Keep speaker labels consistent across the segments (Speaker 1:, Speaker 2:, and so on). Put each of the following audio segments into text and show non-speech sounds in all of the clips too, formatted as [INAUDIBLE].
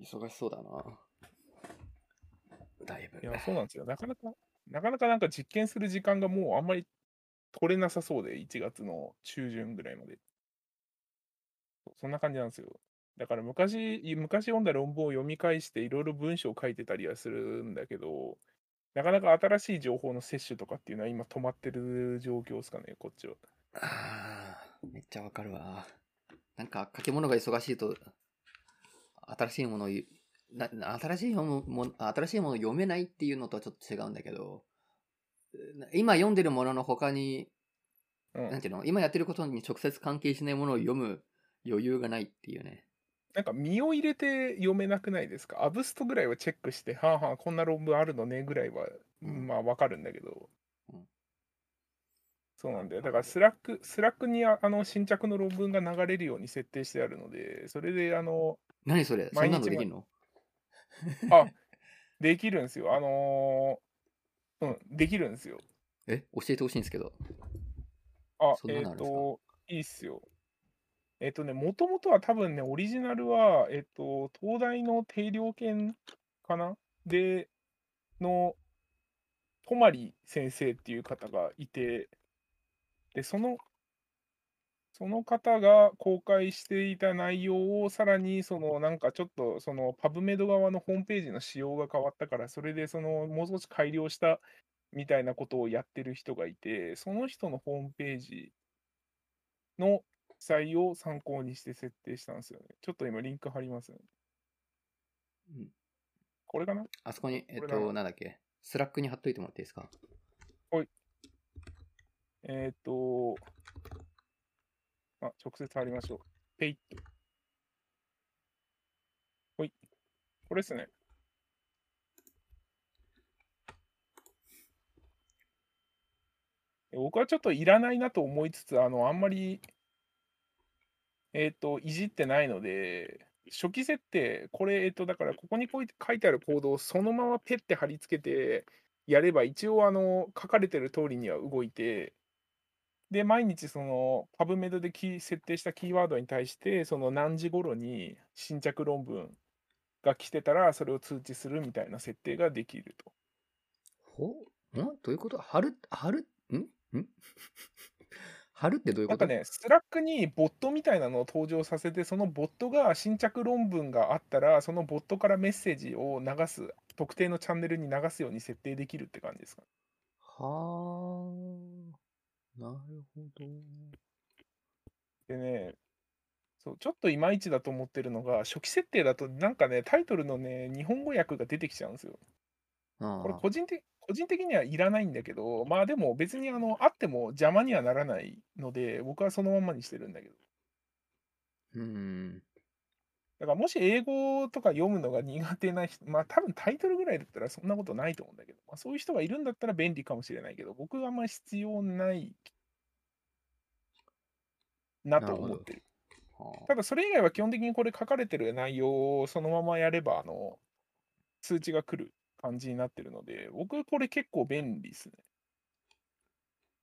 Speaker 1: 忙しそうだな。だいぶ。
Speaker 2: いや、そうなんですよ。なかなか、なかなかなんか実験する時間がもうあんまり取れなさそうで、1月の中旬ぐらいまで。そんな感じなんですよ。だから昔、昔読んだ論文を読み返していろいろ文章を書いてたりはするんだけど、なかなか新しい情報の摂取とかっていうのは今止まってる状況ですかね、こっちは。
Speaker 1: ああ、めっちゃわかるわ。なんか書き物が忙しいと、新しいものを新しいものも新しいものを読めないっていうのとはちょっと違うんだけど、今読んでるものの他に、
Speaker 2: うん。
Speaker 1: なんていうの？今やってることに直接関係しないものを読む余裕がないっていうね。
Speaker 2: なんか身を入れて読めなくないですか？アブストぐらいはチェックして、はあはあ、こんな論文あるのねぐらいは、
Speaker 1: うん。
Speaker 2: まあわかるんだけど、
Speaker 1: うん。
Speaker 2: そうなんだよ。だから Slack、Slackにああの新着の論文が流れるように設定してあるので、それであの、
Speaker 1: 何それ？そんなのできるの？
Speaker 2: あ、できるんですよ。あのーうん、できるんですよ。
Speaker 1: え？教えてほしいんですけど。
Speaker 2: あ、えっ、
Speaker 1: そんなのあるんですか？
Speaker 2: と、いいっすよ。えっ、とね、もともとは多分ね、オリジナルは、えっ、と、東大の定量研かな？で、の、泊先生っていう方がいて、で、その、その方が公開していた内容をさらにそのなんかちょっとそのパブメド側のホームページの仕様が変わったからそれでそのもう少し改良したみたいなことをやってる人がいてその人のホームページの記載を参考にして設定したんですよね。ちょっと今リンク貼りますね。
Speaker 1: うん
Speaker 2: これかな？
Speaker 1: あそこに、えっと、なんだっけ？ Slackに貼っといてもらっていいですか？
Speaker 2: えっ、と、あ、直接貼りましょう。ペイッと。ほい。これですね。僕はちょっといらないなと思いつつ、あの、あんまり、えっ、と、いじってないので、初期設定、これ、えっ、と、だから、ここにこう書いてあるコードをそのままペッて貼り付けてやれば、一応、あの、書かれてる通りには動いて、で、毎日、その、 PubMed でキー設定したキーワードに対して、その何時頃に新着論文が来てたら、それを通知するみたいな設定ができると。
Speaker 1: ほん？どういうこと？貼る？貼る？ん？ん？[LAUGHS] 貼るってどういうこと？
Speaker 2: なんかね、 Slackにボットみたいなのを登場させて、そのボットが新着論文があったら、そのボットからメッセージを流す、特定のチャンネルに流すように設定できるって感じですか。
Speaker 1: はあ。なるほど。
Speaker 2: でね、そうちょっといまいちだと思ってるのが、初期設定だと、なんかね、タイトルのね、日本語訳が出てきちゃうんですよ。
Speaker 1: あ
Speaker 2: これ個人的、個人的にはいらないんだけど、まあでも別にあの、あっても邪魔にはならないので、僕はそのまんまにしてるんだけど。
Speaker 1: うん。
Speaker 2: だからもし英語とか読むのが苦手な人、[LAUGHS] まあ多分タイトルぐらいだったらそんなことないと思うんだけど、まあ、そういう人がいるんだったら便利かもしれないけど、僕はあんまり必要ないなと思ってる。
Speaker 1: はあ
Speaker 2: ただそれ以外は基本的にこれ書かれてる内容をそのままやれば、あの、通知が来る感じになってるので、僕これ結構便利ですね。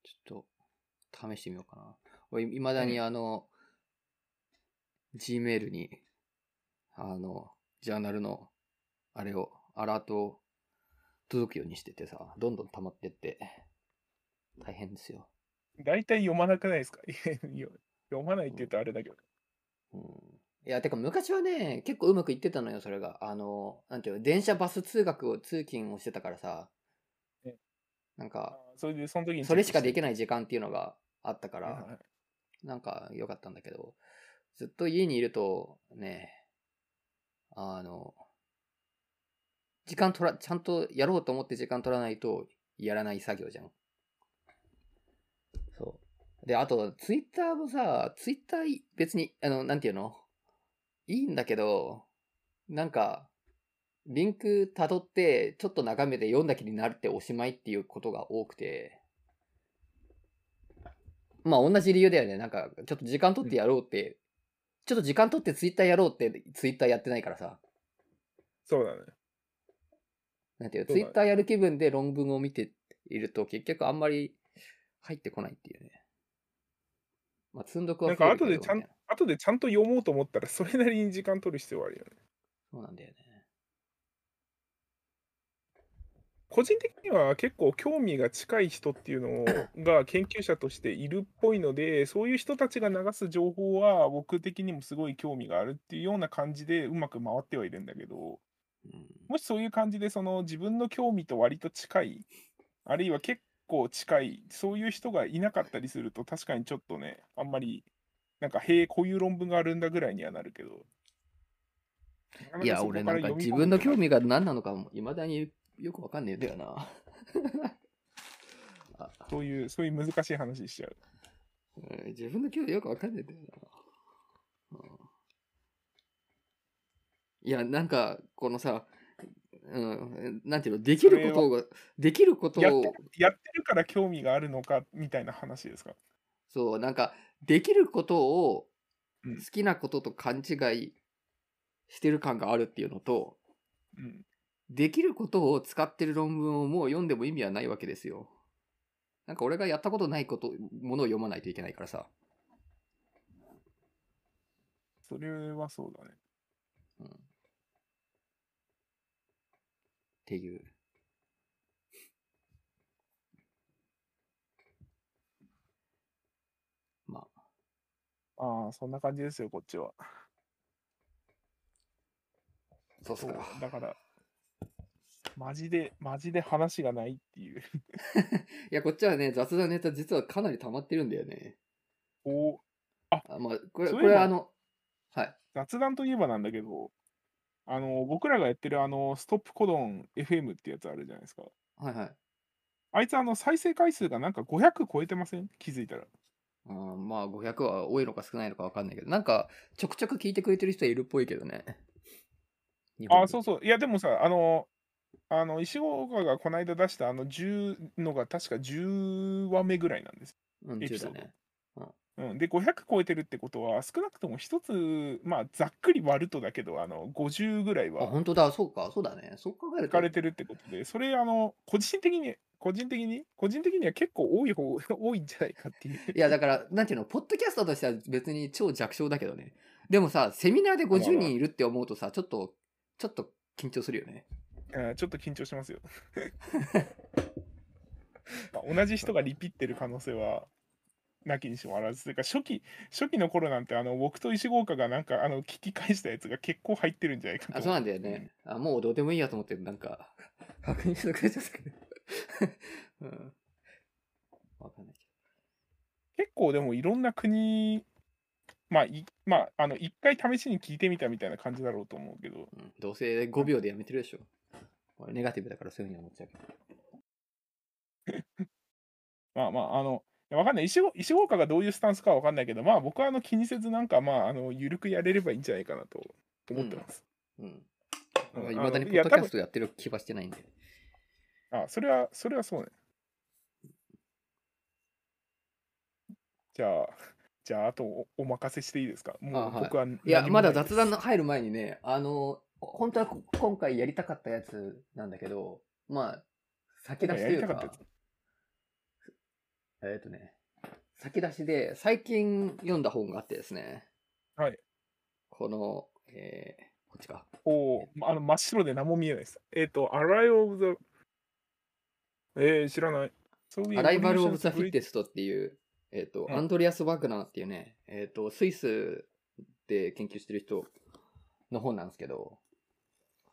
Speaker 1: ちょっと、試してみようかな。俺、いまだにあの、Gmail に、あの、ジャーナルの、あれを、アラートを届くようにしててさ、どんどん溜まってって、大変ですよ。
Speaker 2: 大体読まなくないですか？[LAUGHS] 読まないって言うとあれだけど。
Speaker 1: うん。いや、てか昔はね、結構うまくいってたのよ、それが。あの、なんていうの、電車バス通学を、通勤をしてたからさ
Speaker 2: え、
Speaker 1: なんか、
Speaker 2: あそれでその時に
Speaker 1: それしかでき
Speaker 2: ない
Speaker 1: 時間っていうのがあったか
Speaker 2: ら、
Speaker 1: なんか良かったんだけど、ずっと家にいるとね、あの、時間取ら、ちゃんとやろうと思って時間取らないとやらない作業じゃん。そう。で、あと、ツイッターもさ、ツイッター別に、あの、なんていうの？いいんだけど、なんか、リンク辿って、ちょっと眺めて読んだ気になるっておしまいっていうことが多くて、まあ同じ理由だよね。なんか、ちょっと時間取ってやろうって、ちょっと時間取ってツイッターやろうってツイッターやってないからさ。
Speaker 2: そうだね。
Speaker 1: なんていうツイッターやる気分で論文を見ていると結局あんまり入ってこないっていうね。まあ積んどくは
Speaker 2: なんか後でちゃん後でちゃんと読もうと思ったら、それなりに時間取る必要はあるよね。
Speaker 1: そうなんだよね。
Speaker 2: 個人的には結構興味が近い人っていうのが研究者としているっぽいので、そういう人たちが流す情報は僕的にもすごい興味があるっていうような感じでうまく回ってはいるんだけど、
Speaker 1: うん。
Speaker 2: もしそういう感じでその自分の興味と割と近い、あるいは結構近い、そういう人がいなかったりすると確かにちょっとね、あんまり、なんか、へえ、こういう論文があるんだぐらいにはなるけど。
Speaker 1: いや、俺なんか自分の興味が何なのかも、いまだによくわかんねえんだよな。[LAUGHS] あ
Speaker 2: そういう、そういう難しい話しちゃう。
Speaker 1: うん自分の興味よくわかんねえんだよな。うんいや、なんか、このさ、うん、なんていうの、できることが、できることを
Speaker 2: やって、やってるから興味があるのかみたいな話ですか？
Speaker 1: そう、なんか、できることを
Speaker 2: うん
Speaker 1: 好きなことと勘違いしてる感があるっていうのと、
Speaker 2: うん。
Speaker 1: できることを使ってる論文をもう読んでも意味はないわけですよ。なんか俺がやったことないこと、ものを読まないといけないからさ。
Speaker 2: それはそうだね。
Speaker 1: うん。っていう。まあ、
Speaker 2: ああ、そんな感じですよ、こっちは。そう
Speaker 1: そうっすか。
Speaker 2: だから、マジで、マジで話がないっていう。[LAUGHS]
Speaker 1: いや、こっちはね、雑談ネタ実はかなり溜まってるんだよね。
Speaker 2: お
Speaker 1: あまあ、これ、
Speaker 2: そういえば
Speaker 1: これあの、はい。
Speaker 2: 雑談といえばなんだけど、あの、僕らがやってるあの、ストップコドン FM ってやつあるじゃないですか。
Speaker 1: はいはい。
Speaker 2: あいつあの、再生回数がなんか500超えてません？気づいたら。
Speaker 1: あーまあ、500は多いのか少ないのか分かんないけど、なんか、ちょくちょく聞いてくれてる人いるっぽいけどね。
Speaker 2: あ、そうそう。いや、でもさ、あの、あの石岡がこの間出したあの10のが確か10話目ぐらいなんです。
Speaker 1: う。うん、10
Speaker 2: エピソード
Speaker 1: だね。
Speaker 2: うん、で、500超えてるってことは、少なくとも一つ、まあ、ざっくり割るとだけど、あの50ぐらい
Speaker 1: あ、
Speaker 2: は
Speaker 1: 本当だ、そうか、そうだね。そう考えると
Speaker 2: 使わ。れてるってことで、それ、あの、個人的に、個人的に、個人的には結構多い方、[LAUGHS] 多いんじゃないかっていう。
Speaker 1: いや、だから、なんていうの、ポッドキャストとしては別に超弱小だけどね。でもさ、セミナーで50人いるって思うとさ、ちょっと、ちょっと緊張するよね。
Speaker 2: うんちょっと緊張しますよ。[LAUGHS] まあ同じ人がリピってる可能性はなきにしもあらずというか初期初期の頃なんてあの僕と石郷岡がなんかあの聞き返したやつが結構入ってるんじゃないかと
Speaker 1: あ、そうなんだよね。あ、もうどうでもいいやと思って、なんか、[LAUGHS] 確認してくれちゃったけど。[LAUGHS] うん。わかんないけ
Speaker 2: 結構でもいろんな国まあいまああの一回試しに聞いてみたみたいな感じだろうと思うけど
Speaker 1: ど。うん。どうせ5秒でやめてるでしょ。俺、ネガティブだからそういうふうに思っちゃうけど。[LAUGHS]
Speaker 2: まあまああのわかんない石郷石郷岡がどういうスタンスかはわかんないけどまあ僕はあの気にせずなんかまああの緩くやれればいいんじゃないかなと思ってます、
Speaker 1: うん。
Speaker 2: うん
Speaker 1: いまだにポッドキャストやってる気はしてないんで。
Speaker 2: あ、それは、それはそうね。じゃあ、じゃあ、あとおお任せしていいですか？もう僕は何も
Speaker 1: いや、まだ雑談の入る前にね、あの、本当はこ今回やりたかったやつなんだけど、まあ、先出しというか
Speaker 2: か
Speaker 1: えっ、とね、先出しで最近読んだ本があってですね、
Speaker 2: はい。
Speaker 1: この、えーこっちか。
Speaker 2: おーあの真っ白で何も見えないです。えっ、と、Arrival of the... えー、知らない。
Speaker 1: Arrival of the Fit testっていう、えっ、と、
Speaker 2: うん
Speaker 1: アンドリアス・ワグナーっていうね、えっ、と、スイスで研究してる人の本なんですけど、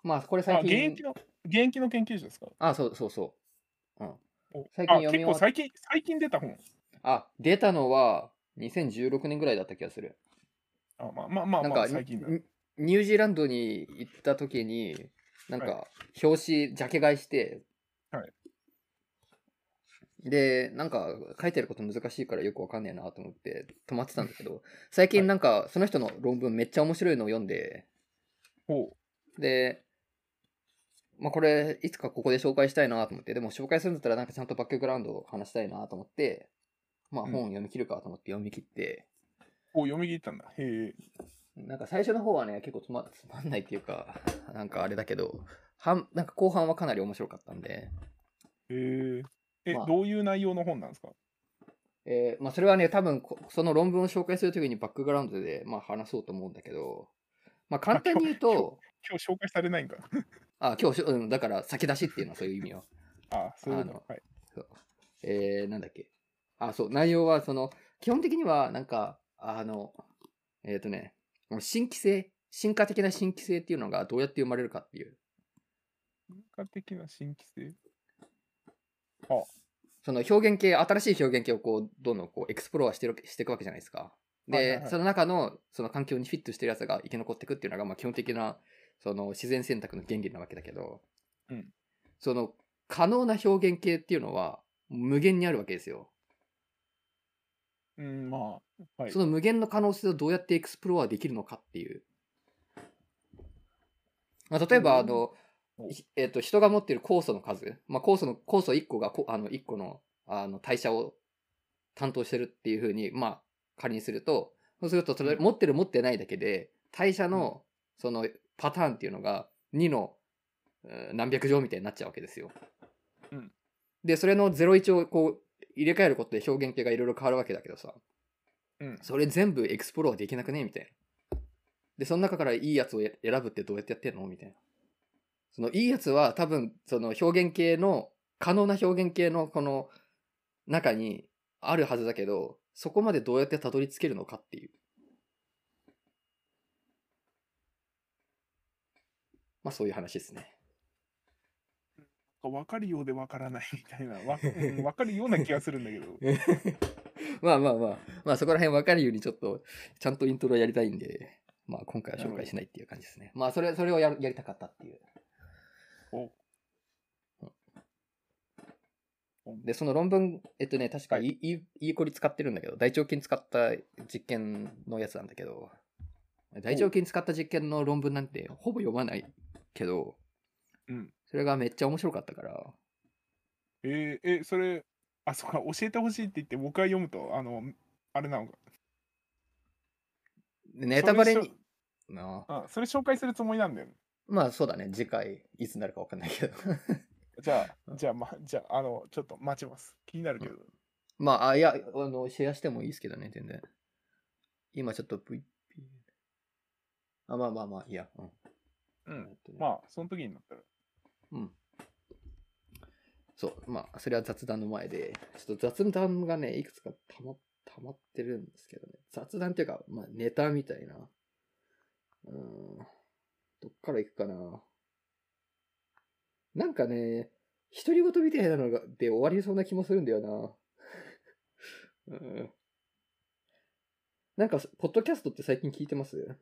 Speaker 1: まあ、これ
Speaker 2: あ、
Speaker 1: 最近
Speaker 2: 現役、の、現役の研究者ですか？
Speaker 1: あ、そうそうそう。うん。
Speaker 2: お
Speaker 1: 最近
Speaker 2: あ
Speaker 1: 読み終わっ
Speaker 2: 結構最近、最近出た本。
Speaker 1: あ、出たのは2016年ぐらいだった気がする。
Speaker 2: あまあまあまあ、
Speaker 1: なんか、
Speaker 2: まあ、最近だ。
Speaker 1: ニニュージーランドに行った時に、なん
Speaker 2: は
Speaker 1: か、表紙、ジャケ買いして、
Speaker 2: はい
Speaker 1: で、なんか、書いてること難しいからよくわかんねえなと思って止まってたんだけど、最近なんか、その人の論文めっちゃ面白いのを読んで、
Speaker 2: ほ
Speaker 1: で、まあこれ、いつかここで紹介したいなと思って、でも紹介するんだったらなんかちゃんとバックグラウンドを話したいなと思って、まあ
Speaker 2: うん
Speaker 1: 本読み切るかと思って読み切って、
Speaker 2: う。お読み切ったんだ。へえ。
Speaker 1: なんか最初の方はね、結構つま [LAUGHS] つまんないっていうか、なんかあれだけど、半なんか後半はかなり面白かったんで、
Speaker 2: へえ。え、
Speaker 1: まあ
Speaker 2: どういう内容の本なんですか？
Speaker 1: えーまあそれはね、多分こその論文を紹介するときにバックグラウンドでまあ話そうと思うんだけど、まあ簡単に言うと、
Speaker 2: 今日紹介されないんか？
Speaker 1: あ、今日うん、だから先出しっていうのはそういう意味よ。
Speaker 2: あそういうこ
Speaker 1: あ
Speaker 2: と。はい。
Speaker 1: えー、なんだっけ。あ、そう、内容は、その、基本的には、なんか、あの、えっ、とね、新規性、進化的な新規性っていうのがどうやって生まれるかっていう。
Speaker 2: 文化的な新規性？
Speaker 1: その表現系、新しい表現系をこう、どんどんこう、 exploreしてるしていくわけじゃないですか。で、
Speaker 2: はいはいはい
Speaker 1: その中の、その環境にフィットしてるやつが生き残っていくっていうのが、まあ基本的な、その自然選択の原理なわけだけど、
Speaker 2: うん
Speaker 1: その、可能な表現系っていうのは、無限にあるわけですよ。
Speaker 2: うん、まあ、はい
Speaker 1: そ。の無限の可能性をどうやって exploreできるのかっていう。まあ、例えば、あのえっ、と、人が持っている酵素の数、まあ、酵素の、酵素1個がこ、あの、1個の、あの、代謝を担当してるっていうふうに、まあ、仮にすると、そうすると、それ、持ってる持ってないだけで、代謝の、その、パターンっていうのが、2の、うん何百乗みたいになっちゃうわけですよ。
Speaker 2: うん
Speaker 1: で、それの01をこう、入れ替えることで表現系がいろいろ変わるわけだけどさ、
Speaker 2: うん。
Speaker 1: それ全部 exploreできなくねみたいな。で、その中からいいやつを選ぶってどうやってやってんのみたいな。そのいいやつは多分、その表現系の、可能な表現系のこの中にあるはずだけど、そこまでどうやってたどり着けるのかっていう。まあそういう話ですね。
Speaker 2: わかるようでわからないみたいな。わ,、うん、わかるような気がするんだけど。[LAUGHS]
Speaker 1: まあまあまあ、まあそこら辺分かるようにちょっと、ちゃんとイントロやりたいんで、まあ今回は紹介しないっていう感じですね。まあそれ、それをやるやりたかったっていう。
Speaker 2: お
Speaker 1: で、その論文、えっとね、確か
Speaker 2: はい
Speaker 1: いい、いいこり使ってるんだけど、大腸菌使った実験のやつなんだけど、大腸菌使った実験の論文なんてほぼ読まないけど、
Speaker 2: うん。
Speaker 1: それがめっちゃ面白かったから、
Speaker 2: えー、え、それ、あ、そうか、教えてほしいって言って僕が読むと、あの、あれなのか。
Speaker 1: でネタバレに、なあ
Speaker 2: あ、それ紹介するつもりなんだよね。
Speaker 1: まあそうだね、次回いつになるか分かんないけど。[LAUGHS]
Speaker 2: じゃあ、じゃあ、ま、じゃあ、あの、ちょっと待ちます。気になるけど。
Speaker 1: まあ、あいや、あの、シェアしてもいいですけどね、全然。今ちょっと VP。あ、まあまあまあ、いいや。うん。
Speaker 2: うん。
Speaker 1: えっとね
Speaker 2: まあ、その時になったら。
Speaker 1: うん。そう、まあ、それは雑談の前で、ちょっと雑談がね、いくつかたま、たまってるんですけどね。雑談っていうか、まあ、ネタみたいな。うーん。どっから行くかな。なんかね、独り言みたいなのが、で終わりそうな気もするんだよな。[LAUGHS] うん。なんか、ポッドキャストって最近聞いてます？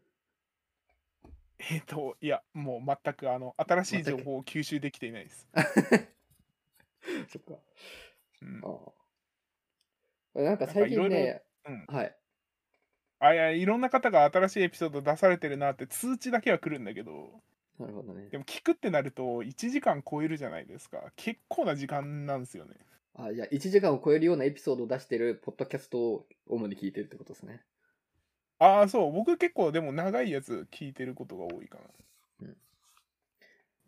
Speaker 2: えっ、と、いや、もう全く、あの、新しい情報を吸収できていないです。[LAUGHS]
Speaker 1: そっか。
Speaker 2: うん。
Speaker 1: ああ。なんか最近ね、
Speaker 2: うん
Speaker 1: はい。
Speaker 2: あ、いや、いろんな方が新しいエピソード出されてるなって通知だけは来るんだけど、
Speaker 1: なるほどね
Speaker 2: で。も聞くってなると1時間超えるじゃないですか。結構な時間なんですよね。
Speaker 1: あ、じゃあ1時間を超えるようなエピソードを出してるポッドキャストを主に聞いてるってことですね。
Speaker 2: ああ、そう。僕結構でも長いやつ聞いてることが多いかな。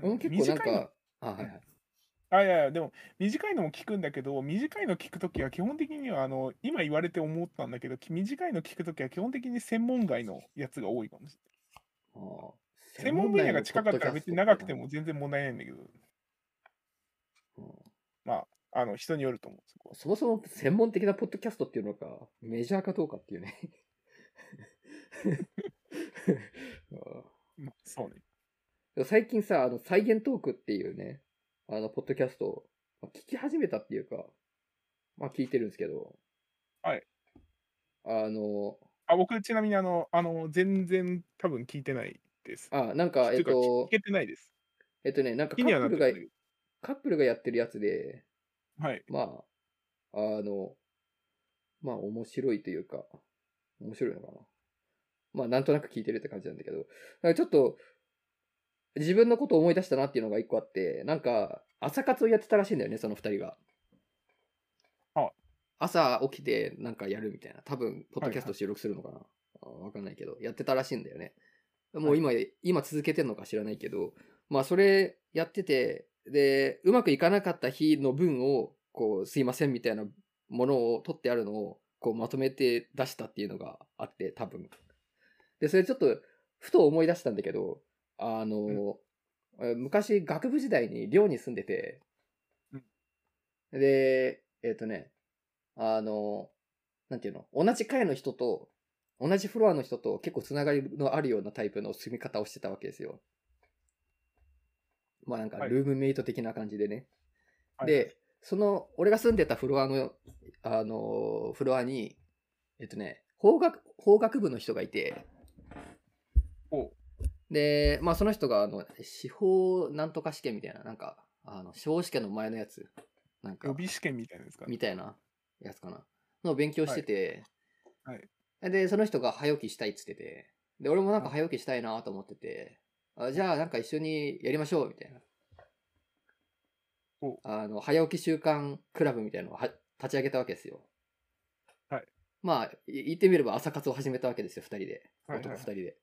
Speaker 1: うん、結構なん
Speaker 2: 短い
Speaker 1: あ、はいはい。
Speaker 2: あいやいやでも短いのも聞くんだけど短いの聞くときは基本的にはあの今言われて思ったんだけどき短いの聞くときは基本的に専門外のやつが多いかもしれない。専門分野が近かったら別に長くても全然問題ないんだけど。
Speaker 1: うん。
Speaker 2: まああの人によると思うそこは。
Speaker 1: そもそも専門的なポッドキャストっていうのがメジャーかどうかっていうね。あ [LAUGHS]
Speaker 2: まあそうね。
Speaker 1: あ最近さ、あの、サイエントークっていうね、あの、ポッドキャストをまあ聞き始めたっていうか、まあ聞いてるんですけど、
Speaker 2: はい。
Speaker 1: あの、
Speaker 2: あ僕ちなみにあのあの全然多分聞いてないです。
Speaker 1: あ、なんか、えっ
Speaker 2: ていうか聞
Speaker 1: と
Speaker 2: け、てないです。
Speaker 1: えっとね、なんかカップルがカップルがやってるやつで、
Speaker 2: どはい。
Speaker 1: まあ、あの、まあ面白いというか、面白いのかな。まあなんとなく聞いてるって感じなんだけど、なんかちょっと、自分のことを思い出したなっていうのが一個あって、なんか、朝活をやってたらしいんだよね、その二人が。
Speaker 2: あ
Speaker 1: 朝起きてなんかやるみたいな。多分、ポッドキャスト収録するのかな。あわかんないけど、やってたらしいんだよね。もう今、今続けてんのか知らないけど、まあそれやってて、で、うまくいかなかった日の分を、こう、すいませんみたいなものを取ってあるのを、こうまとめて出したっていうのがあって、多分。で、それちょっと、ふと思い出したんだけど、あの、え昔学部時代に寮に住んでて、で、えっ、とね、あの、なんていうの、同じ階の人と、同じフロアの人と結構つながりのあるようなタイプの住み方をしてたわけですよ。まあなんか
Speaker 2: はい。
Speaker 1: ルームメイト的な感じでね。
Speaker 2: はい。
Speaker 1: で、その、俺が住んでたフロアの、あの、フロアに、えっとね、法学、法学部の人がいて、
Speaker 2: おう
Speaker 1: で、まあその人が、あの、司法なんとか試験みたいな、なんか、あの、司法試験の前のやつ、なんか
Speaker 2: 予、備試験みたいなですかね
Speaker 1: みたいなやつかな。の勉強してて、
Speaker 2: はい
Speaker 1: で、その人が早起きしたいっつってて、で、俺もなんか早起きしたいなと思ってて、あじゃあなんか一緒にやりましょう、みたいな
Speaker 2: お。
Speaker 1: あの、早起き習慣クラブみたいなのをは立ち上げたわけですよ。
Speaker 2: はい。
Speaker 1: まあ、い言ってみれば朝活を始めたわけですよ、二人で。
Speaker 2: はいはい
Speaker 1: 男二人で。
Speaker 2: はい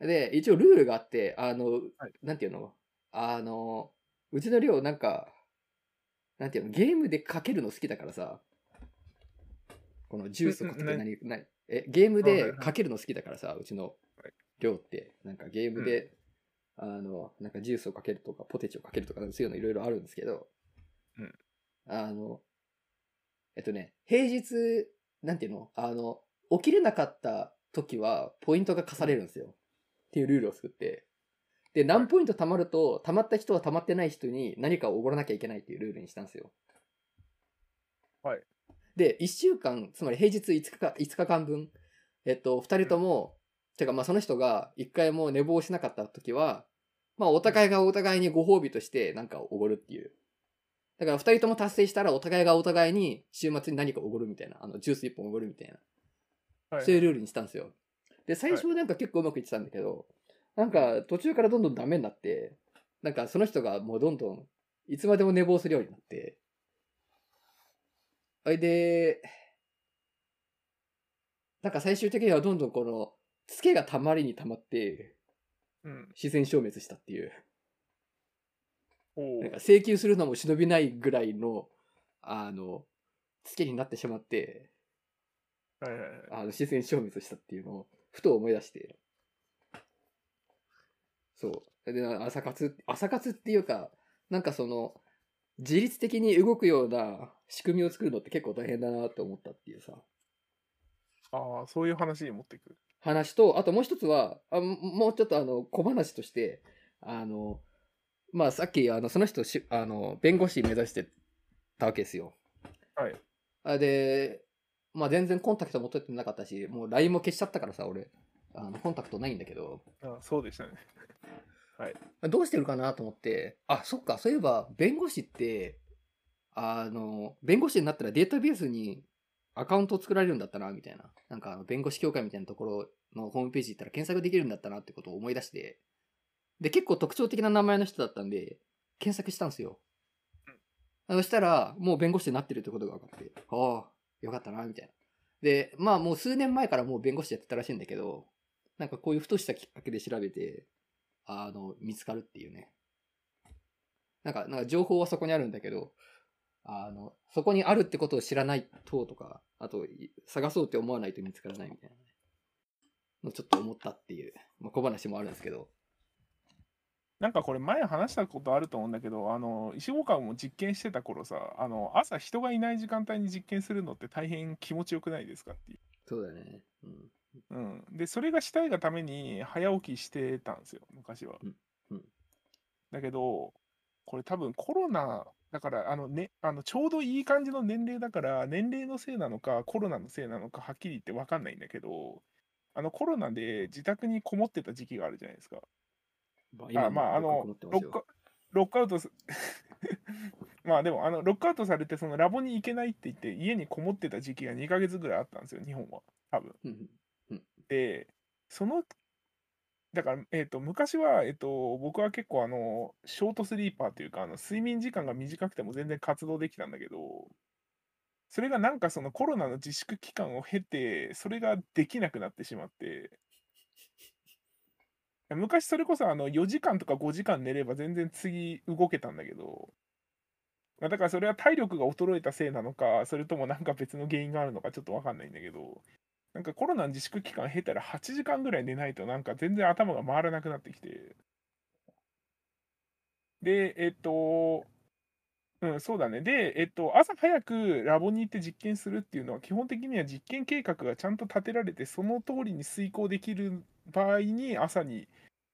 Speaker 1: で、一応ルールがあって、あの、
Speaker 2: はい。
Speaker 1: なんていうの？あの、うちの寮なんか、なんていうの？ゲームでかけるの好きだからさ、このジュースをかけて
Speaker 2: うんうん
Speaker 1: 何、何え、ゲームでかけるの好きだからさ、うちの
Speaker 2: はい。
Speaker 1: 寮って、なんかゲームで、あの、なんかジュースをかけるとか、ポテチをかけるとか、そういうのいろいろあるんですけど、
Speaker 2: うん。
Speaker 1: あの、えっとね、平日、なんていうの？あの、起きれなかった時は、ポイントが課されるんですよ。っていうルールを作って。で、何ポイント貯まると、貯まった人は貯まってない人に何かをおごらなきゃいけないっていうルールにしたんですよ。
Speaker 2: はい。
Speaker 1: で、1週間、つまり平日5日か、5日間分、えっと、2人とも、てかまあその人が1回も寝坊しなかった時は、まあお互いがお互いにご褒美として何かをおごるっていう。だから2人とも達成したらお互いがお互いに週末に何かおごるみたいな、あのジュース1本おごるみたいな。
Speaker 2: はい
Speaker 1: そういうルールにしたんですよ。で、最初はなんか結構うまくいってたんだけど、なんか途中からどんどんダメになって、なんかその人がもうどんどんいつまでも寝坊するようになって、あれで、なんか最終的にはどんどんこの、ツケがたまりにたまって、
Speaker 2: うん。
Speaker 1: 自然消滅したっていうなんか請求するのも忍びないぐらいの、あの、ツケになってしまって、
Speaker 2: はいはいはい。
Speaker 1: あの自然消滅したっていうのをふと思い出してそうで朝活朝活っていうかなんかその自律的に動くような仕組みを作るのって結構大変だなと思ったっていうさ
Speaker 2: ああ、そういう話に持っていく？
Speaker 1: 話とあともう一つはあももうちょっとあの小話としてあのまあさっきあのその人しあの弁護士目指してたわけですよ
Speaker 2: はい。
Speaker 1: あで、まあ全然コンタクトも取ってなかったし、もう LINE も消しちゃったからさ、俺。あのコンタクトないんだけど、
Speaker 2: あそうでしたね。[LAUGHS]
Speaker 1: どうしてるかなと思って、あ、そっか、そういえば、弁護士って、あの、弁護士になったらデータベースにアカウントを作られるんだったな、みたいな。なんか、あの弁護士協会みたいなところのホームページ行ったら検索できるんだったなってことを思い出して、で、結構特徴的な名前の人だったんで、検索したんですよ。そしたら、もう弁護士になってるってことが分かって、ああ、よかったな、みたいな。で、まあもう数年前からもう弁護士やってたらしいんだけど、なんかこういうふとしたきっかけで調べて、あの、見つかるっていうね。なんか、なんか情報はそこにあるんだけど、あの、そこにあるってことを知らないととか、あと、探そうって思わないと見つからないみたいなね。のちょっと思ったっていう、まあ、小話もあるんですけど。
Speaker 2: なんかこれ前話したことあると思うんだけど、あの、石岡も実験してた頃さ、あの、朝人がいない時間帯に実験するのって大変気持ちよくないですかっていう。
Speaker 1: そうだね。うん。
Speaker 2: うん、でそれがしたいがために早起きしてたんですよ昔は。
Speaker 1: うんうん
Speaker 2: だけどこれ多分コロナだからあの、ね、あのちょうどいい感じの年齢だから年齢のせいなのかコロナのせいなのかはっきり言って分かんないんだけどあのコロナで自宅にこもってた時期があるじゃないですか。
Speaker 1: ま
Speaker 2: あまああのロックロックアウトす [LAUGHS] まあでもあのロックアウトされてそのラボに行けないって言って家にこもってた時期が2ヶ月ぐらいあったんですよ日本は。多分。
Speaker 1: うん
Speaker 2: でそのだから、えー、と昔は、えー、と僕は結構あのショートスリーパーというかあの睡眠時間が短くても全然活動できたんだけどそれがなんかそのコロナの自粛期間を経てそれができなくなってしまって昔それこそあの4時間とか5時間寝れば全然次動けたんだけどまあだからそれは体力が衰えたせいなのかそれともなんか別の原因があるのかちょっと分かんないんだけどなんかコロナの自粛期間経たら8時間ぐらい寝ないとなんか全然頭が回らなくなってきて。で、えっと、うん、そうだね。で、えっと、朝早くラボに行って実験するっていうのは、基本的には実験計画がちゃんと立てられて、その通りに遂行できる場合に朝に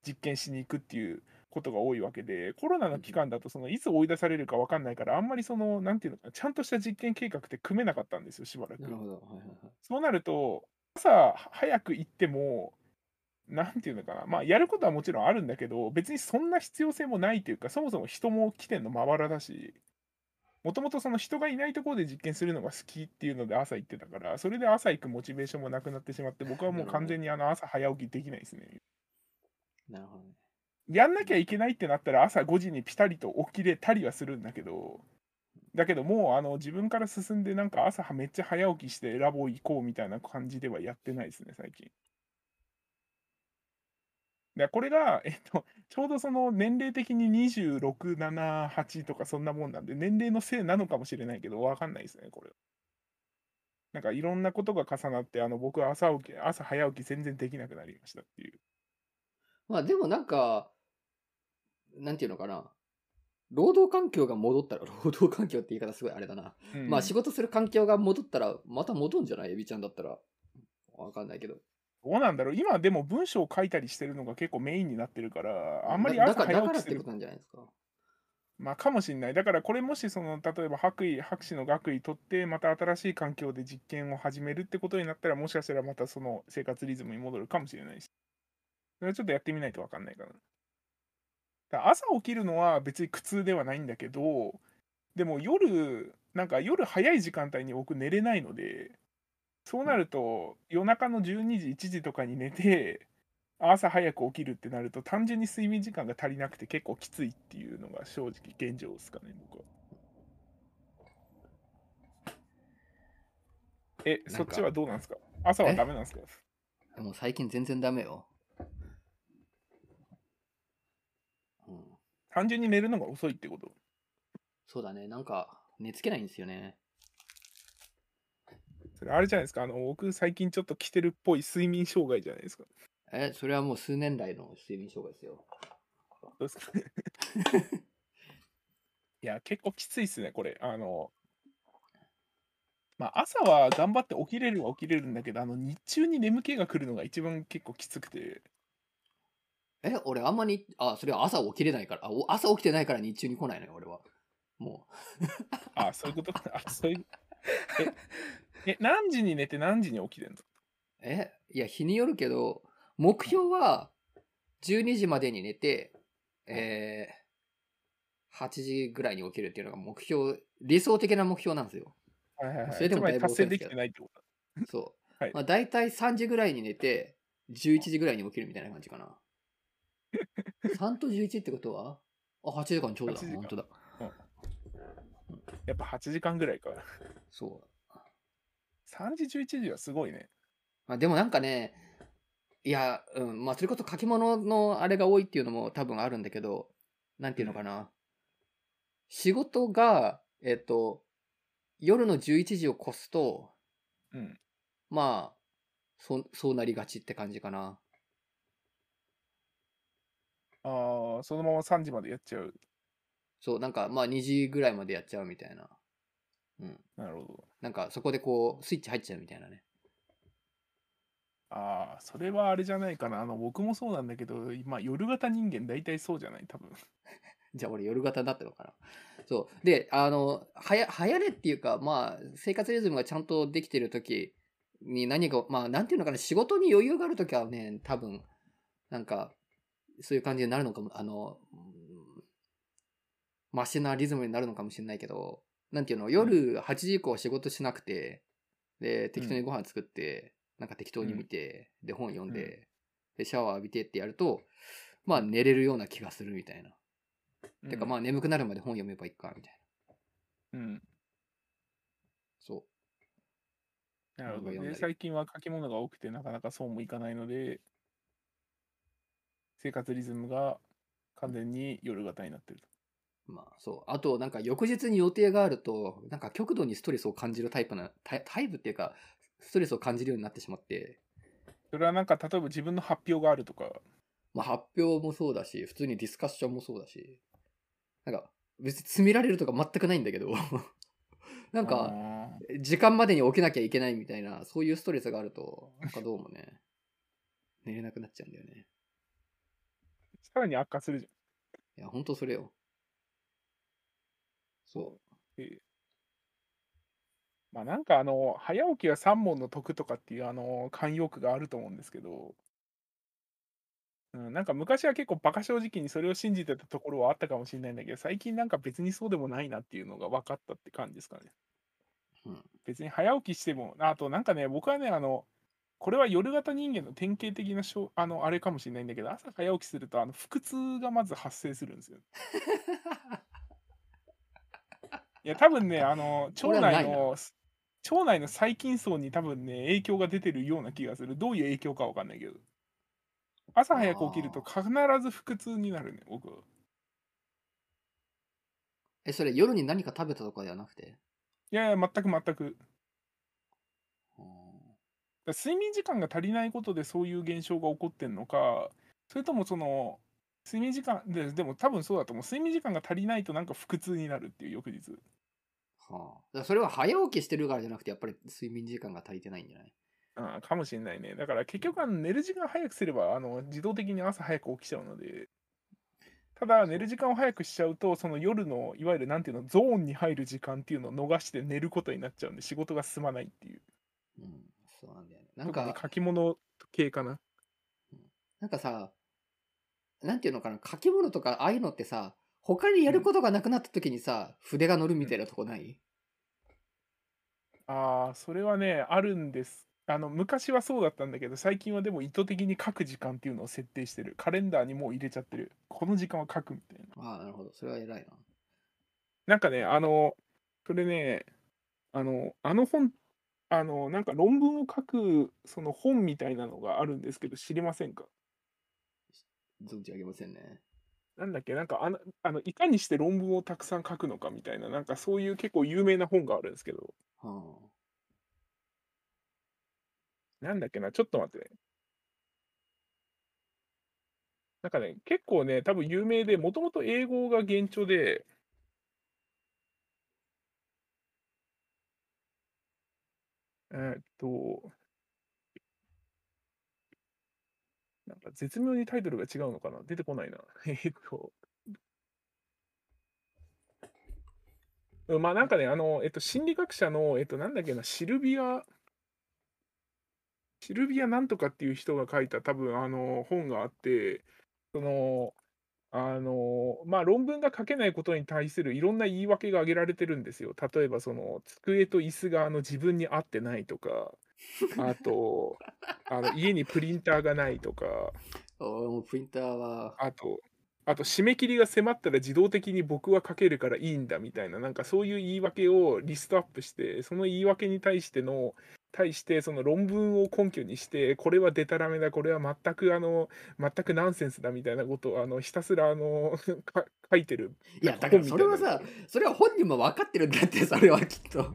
Speaker 2: 実験しに行くっていうことが多いわけで、コロナの期間だと、そのいつ追い出されるか分かんないから、あんまりその、なんていうのかな、ちゃんとした実験計画って組めなかったんですよ、しばらく。
Speaker 1: なるほど。はいはいはい。
Speaker 2: そうなると、朝早く行っても、なんていうのかな、まあ、やることはもちろんあるんだけど、別にそんな必要性もないというか、そもそも人も来てんのまばらだし、もともとその人がいないところで実験するのが好きっていうので朝行ってたから、それで朝行くモチベーションもなくなってしまって、僕はもう完全にあの朝早起きできないですね。
Speaker 1: なるほどね。
Speaker 2: やんなきゃいけないってなったら朝5時にピタリと起きれたりはするんだけど、だけどもうあの自分から進んでなんか朝めっちゃ早起きしてラボ行こうみたいな感じではやってないですね、最近。でこれが、えっと、[LAUGHS] ちょうどその年齢的に26、7、8とかそんなもんなんで、年齢のせいなのかもしれないけど、わかんないですね、これ。なんかいろんなことが重なって、あの僕は朝起き、朝早起き全然できなくなりましたっていう。
Speaker 1: まあでもなんか、なんていうのかな。労働環境が戻ったら、[LAUGHS] 労働環境って言い方すごいあれだな。
Speaker 2: うん
Speaker 1: まあ仕事する環境が戻ったら、また戻んじゃない？エビちゃんだったら。わかんないけど。
Speaker 2: どうなんだろう今でも文章を書いたりしてるのが結構メインになってるから、あんまり朝
Speaker 1: だだからだ
Speaker 2: 早起きする
Speaker 1: からってことなんじゃないですか。
Speaker 2: まあかもしれない。だからこれもしその例えば白衣博士の学位取ってまた新しい環境で実験を始めるってことになったらもしかしたらまたその生活リズムに戻るかもしれないし。それはちょっとやってみないとわかんないかな。だから朝起きるのは別に苦痛ではないんだけど、でも夜、なんか夜早い時間帯に僕寝れないので、そうなると夜中の12時、1時とかに寝て、朝早く起きるってなると単純に睡眠時間が足りなくて結構きついっていうのが正直現状ですかね僕はえ
Speaker 1: なんか
Speaker 2: そっちはどうなんですか？朝はダメなんですか？
Speaker 1: でも最近全然ダメよ。うん。
Speaker 2: 単純に寝るのが遅いってこと？
Speaker 1: そうだね。なんか、寝つけないんですよね。
Speaker 2: それあれじゃないですか。あの僕最近ちょっと来てるっぽい睡眠障害じゃないですか。
Speaker 1: え、それはもう数年来の睡眠障害ですよ。
Speaker 2: どうですかいや結構きついっすねこれ。あのまあ朝は頑張って起きれるは起きれるんだけどあの日中に眠気が来るのが一番結構きつくて。
Speaker 1: え、俺あんまり、あ、それは朝起きれないから、あお朝起きてないから日中に来ないのよ、俺は。も
Speaker 2: あそういうことあそういう。え [LAUGHS] え何時に寝て何時に起きてんの？
Speaker 1: う。え、いや、日によるけど、目標は12時までに寝て、えー、8時ぐらいに起きるっていうのが目標、理想的な目標なんですよ。
Speaker 2: はいはいはい
Speaker 1: それでもだいぶ
Speaker 2: 達成できてないってこと
Speaker 1: そう。[LAUGHS]
Speaker 2: はい
Speaker 1: まあ、大体3時ぐらいに寝て、11時ぐらいに起きるみたいな感じかな。[LAUGHS] 3と11ってことは？あ、8時間ちょうどだ。
Speaker 2: 8時間
Speaker 1: 本当だ。
Speaker 2: やっぱ8時間ぐらいか
Speaker 1: そう。
Speaker 2: 3時11時はすごいね
Speaker 1: まあ、でもなんかね、いや、うん、まあ、それこそ書き物のあれが多いっていうのも多分あるんだけど、なんていうのかな。仕事が、えっと、夜の11時を越すと、
Speaker 2: うん
Speaker 1: まあ、そそうなりがちって感じかな。
Speaker 2: ああそのまま3時までやっちゃう
Speaker 1: そう、なんかまあ2時ぐらいまでやっちゃうみたいな。うん。
Speaker 2: なるほど
Speaker 1: なんかそこでこう、スイッチ入っちゃうみたいなね。
Speaker 2: ああそれはあれじゃないかなあの僕もそうなんだけど今夜型人間大体そうじゃない？多分 [LAUGHS]
Speaker 1: じゃあ俺夜型になってるのかな。そう。で、あの、はや、流行れっていうか、まあ、生活リズムがちゃんとできてる時に何か、まあ、なんていうのかな、仕事に余裕がある時はね、多分、なんか、そういう感じになるのかも、あの、うんマシなリズムになるのかもしれないけど、なんていうの、夜8時以降は仕事しなくて、で、適当にご飯作って、なんか適当に見て、で、本読んで、
Speaker 2: うん。
Speaker 1: で、シャワー浴びてってやると、まあ、寝れるような気がするみたいな。てかまあ眠くなるまで本読めばいいか、みたいな。
Speaker 2: うん。
Speaker 1: そ
Speaker 2: なるほどね。最近は書き物が多くてなかなかそうもいかないので、生活リズムが完全に夜型になってると。
Speaker 1: う。まあそう。あとなんか翌日に予定があると、なんか極度にストレスを感じるタイプな、タイプっていうか、ストレスを感じるようになってしまって、
Speaker 2: それはなんか、例えば自分の発表があるとか。
Speaker 1: まあ、発表もそうだし、普通にディスカッションもそうだし、なんか別に詰められるとか全くないんだけど、[LAUGHS] なんか
Speaker 2: あ
Speaker 1: 時間までに起きなきゃいけないみたいな、そういうストレスがあると、なんかどうもね、寝れなくなっちゃうんだよね。
Speaker 2: ーさらに悪化するじ
Speaker 1: いや、ほんとそれよ。そ
Speaker 2: ゃん。えーまあなんかあの、早起きは三問の得とかっていうあの、慣用句があると思うんですけど、うん、なんか昔は結構バカ正直にそれを信じてたところはあったかもしれないんだけど、最近なんか別にそうでもないなっていうのが分かったって感じですかね。
Speaker 1: うん
Speaker 2: 別に早起きしても、あとなんかね、僕はね、あの、これは夜型人間の典型的なしょあのあれかもしれないんだけど、朝早起きするとあの腹痛がまず発生するんですよ。[LAUGHS] いや、多分ね、あの、腸
Speaker 1: 俺はないな
Speaker 2: 内の、腸内の細菌層に多分ね、影響が出てるような気がする。どういう影響かわかんないけど。朝早く起きると必ず腹痛になるね、僕は。
Speaker 1: え、それ夜に何か食べたとかではなくて？
Speaker 2: いやいや、全く全く。睡眠時間が足りないことでそういう現象が起こってんのか、それともその、睡眠時間で、でも多分そうだと思う。睡眠時間が足りないとなんか腹痛になるっていう翌日。
Speaker 1: はあ、それは早起きしてるからじゃなくて、やっぱり睡眠時間が足りてないんじゃない？
Speaker 2: ああかもしれないね。だから結局あの寝る時間早くすればあの自動的に朝早く起きちゃうので、ただ寝る時間を早くしちゃうと、その夜のいわゆるなんていうの、ゾーンに入る時間っていうのを逃して寝ることになっちゃうんで、仕事が進まないっていう。
Speaker 1: うん、そうなんだよね。なんか、
Speaker 2: 書き物系かな。
Speaker 1: なんかさ、なんていうのかな、書き物とかああいうのってさ、他にやることがなくなった時にさ、筆が乗るみたいなとこない、
Speaker 2: ああ、それはね、あるんです。あの昔はそうだったんだけど、最近はでも意図的に書く時間っていうのを設定してる。カレンダーにもう入れちゃってる。この時間は書くみたいな。
Speaker 1: ああ、なるほど。それは偉いな。
Speaker 2: なんかね、あの、それね、あの、あの本、あの、なんか論文を書く、その本みたいなのがあるんですけど、知りませんか？
Speaker 1: 存じ上げませんね。
Speaker 2: なんだっけ、なんかあの、あのいかにして論文をたくさん書くのかみたいな、なんかそういう結構有名な本があるんですけど、
Speaker 1: は
Speaker 2: なんだっけな、ちょっと待ってね。なんかね、結構ね、多分有名で、もともと英語が原著で、えーっと、なんか絶妙にタイトルが違うのかな出てこないな。[LAUGHS] えっと、まあなんかね、あの、えっと、心理学者の、えっと、なんだっけな、シルビア、シルビアなんとかっていう人が書いた多分あの本があって、その、あの、まあ論文が書けないことに対するいろんな言い訳が挙げられてるんですよ。例えばその机と椅子があの自分に合ってないとか、あと、あの家にプリンターがないとか、
Speaker 1: もプリンターは、
Speaker 2: あと、あと締め切りが迫ったら自動的に僕は書けるからいいんだみたいな、なんかそういう言い訳をリストアップして、その言い訳に対しての、対してその論文を根拠にして、これはデタラメだ、これは全くあの、全くナンセンスだみたいなことをあのひたすらあのか書いてる。
Speaker 1: いや、だからそれはさ、それは本人も分かってるんだって、それはきっと。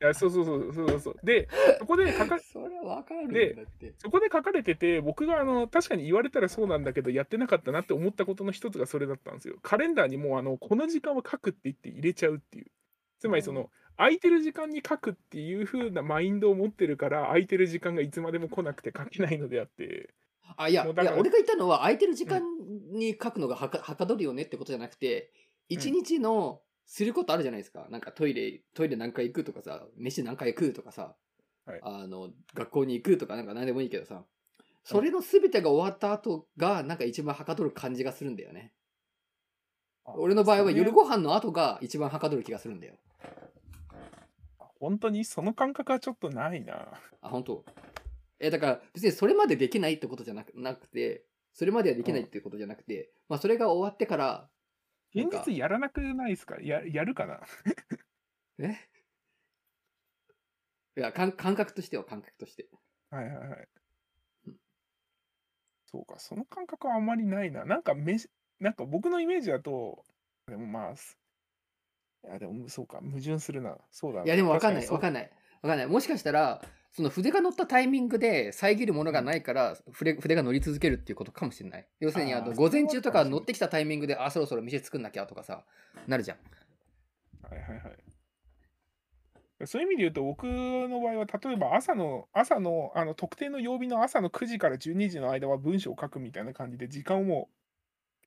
Speaker 2: いやそうそうそうそうそう。で、そこで書か [LAUGHS]
Speaker 1: それは分かるん
Speaker 2: で
Speaker 1: だって。
Speaker 2: そこで書かれてて、僕があの確かに言われたらそうなんだけど、やってなかったなって思ったことの一つがそれだったんですよ。カレンダーにもうあのこの時間は書くって言って入れちゃうっていう。つまりその、空いてる時間に書くっていう風なマインドを持ってるから、空いてる時間がいつまでも来なくて書けないのであって、
Speaker 1: あ、いや、俺が言ったのは、空いてる時間に書くのがはかはかどるよねってことじゃなくて、一日のすることあるじゃないですか。なんかトイレ、トイレ何回行くとかさ、飯何回食うとかさ、
Speaker 2: はい
Speaker 1: あの、学校に行くとかなんか何でもいいけどさ、それの全てが終わった後が、なんか一番はかどる感じがするんだよね。俺の場合は夜ご飯の後が一番はかどる気がするんだよ。
Speaker 2: 本当にその感覚はちょっとないな。
Speaker 1: あ、本当？え、だから別にそれまでできないってことじゃなくなくて、それまではできないってことじゃなくて、まあそれが終わってから、
Speaker 2: 現
Speaker 1: か
Speaker 2: 実やらなくないですか？ややるかな？
Speaker 1: え？いや感、感覚としては感覚として。
Speaker 2: はいはいはい
Speaker 1: うん。
Speaker 2: そうか、その感覚はあんまりないな。なんかめし、なんか僕のイメージだと、でもまあ、すいやでもそうか、矛盾するな。そうだな。
Speaker 1: いや、でもわかんない、
Speaker 2: 確に
Speaker 1: わかんない。わかんない。もしかしたら、その筆が乗ったタイミングで遮るものがないから筆筆が乗り続けるっていうことかもしれない。要するにあの午前中とか乗ってきたタイミングで、あ、そろそろ店作んなきゃとかさ、なるじゃん。
Speaker 2: はいはいはい。そういう意味で言うと、僕の場合は、例えば朝の、朝の、あの、特定の曜日の朝の9時から12時の間は文章を書くみたいな感じで、時間をも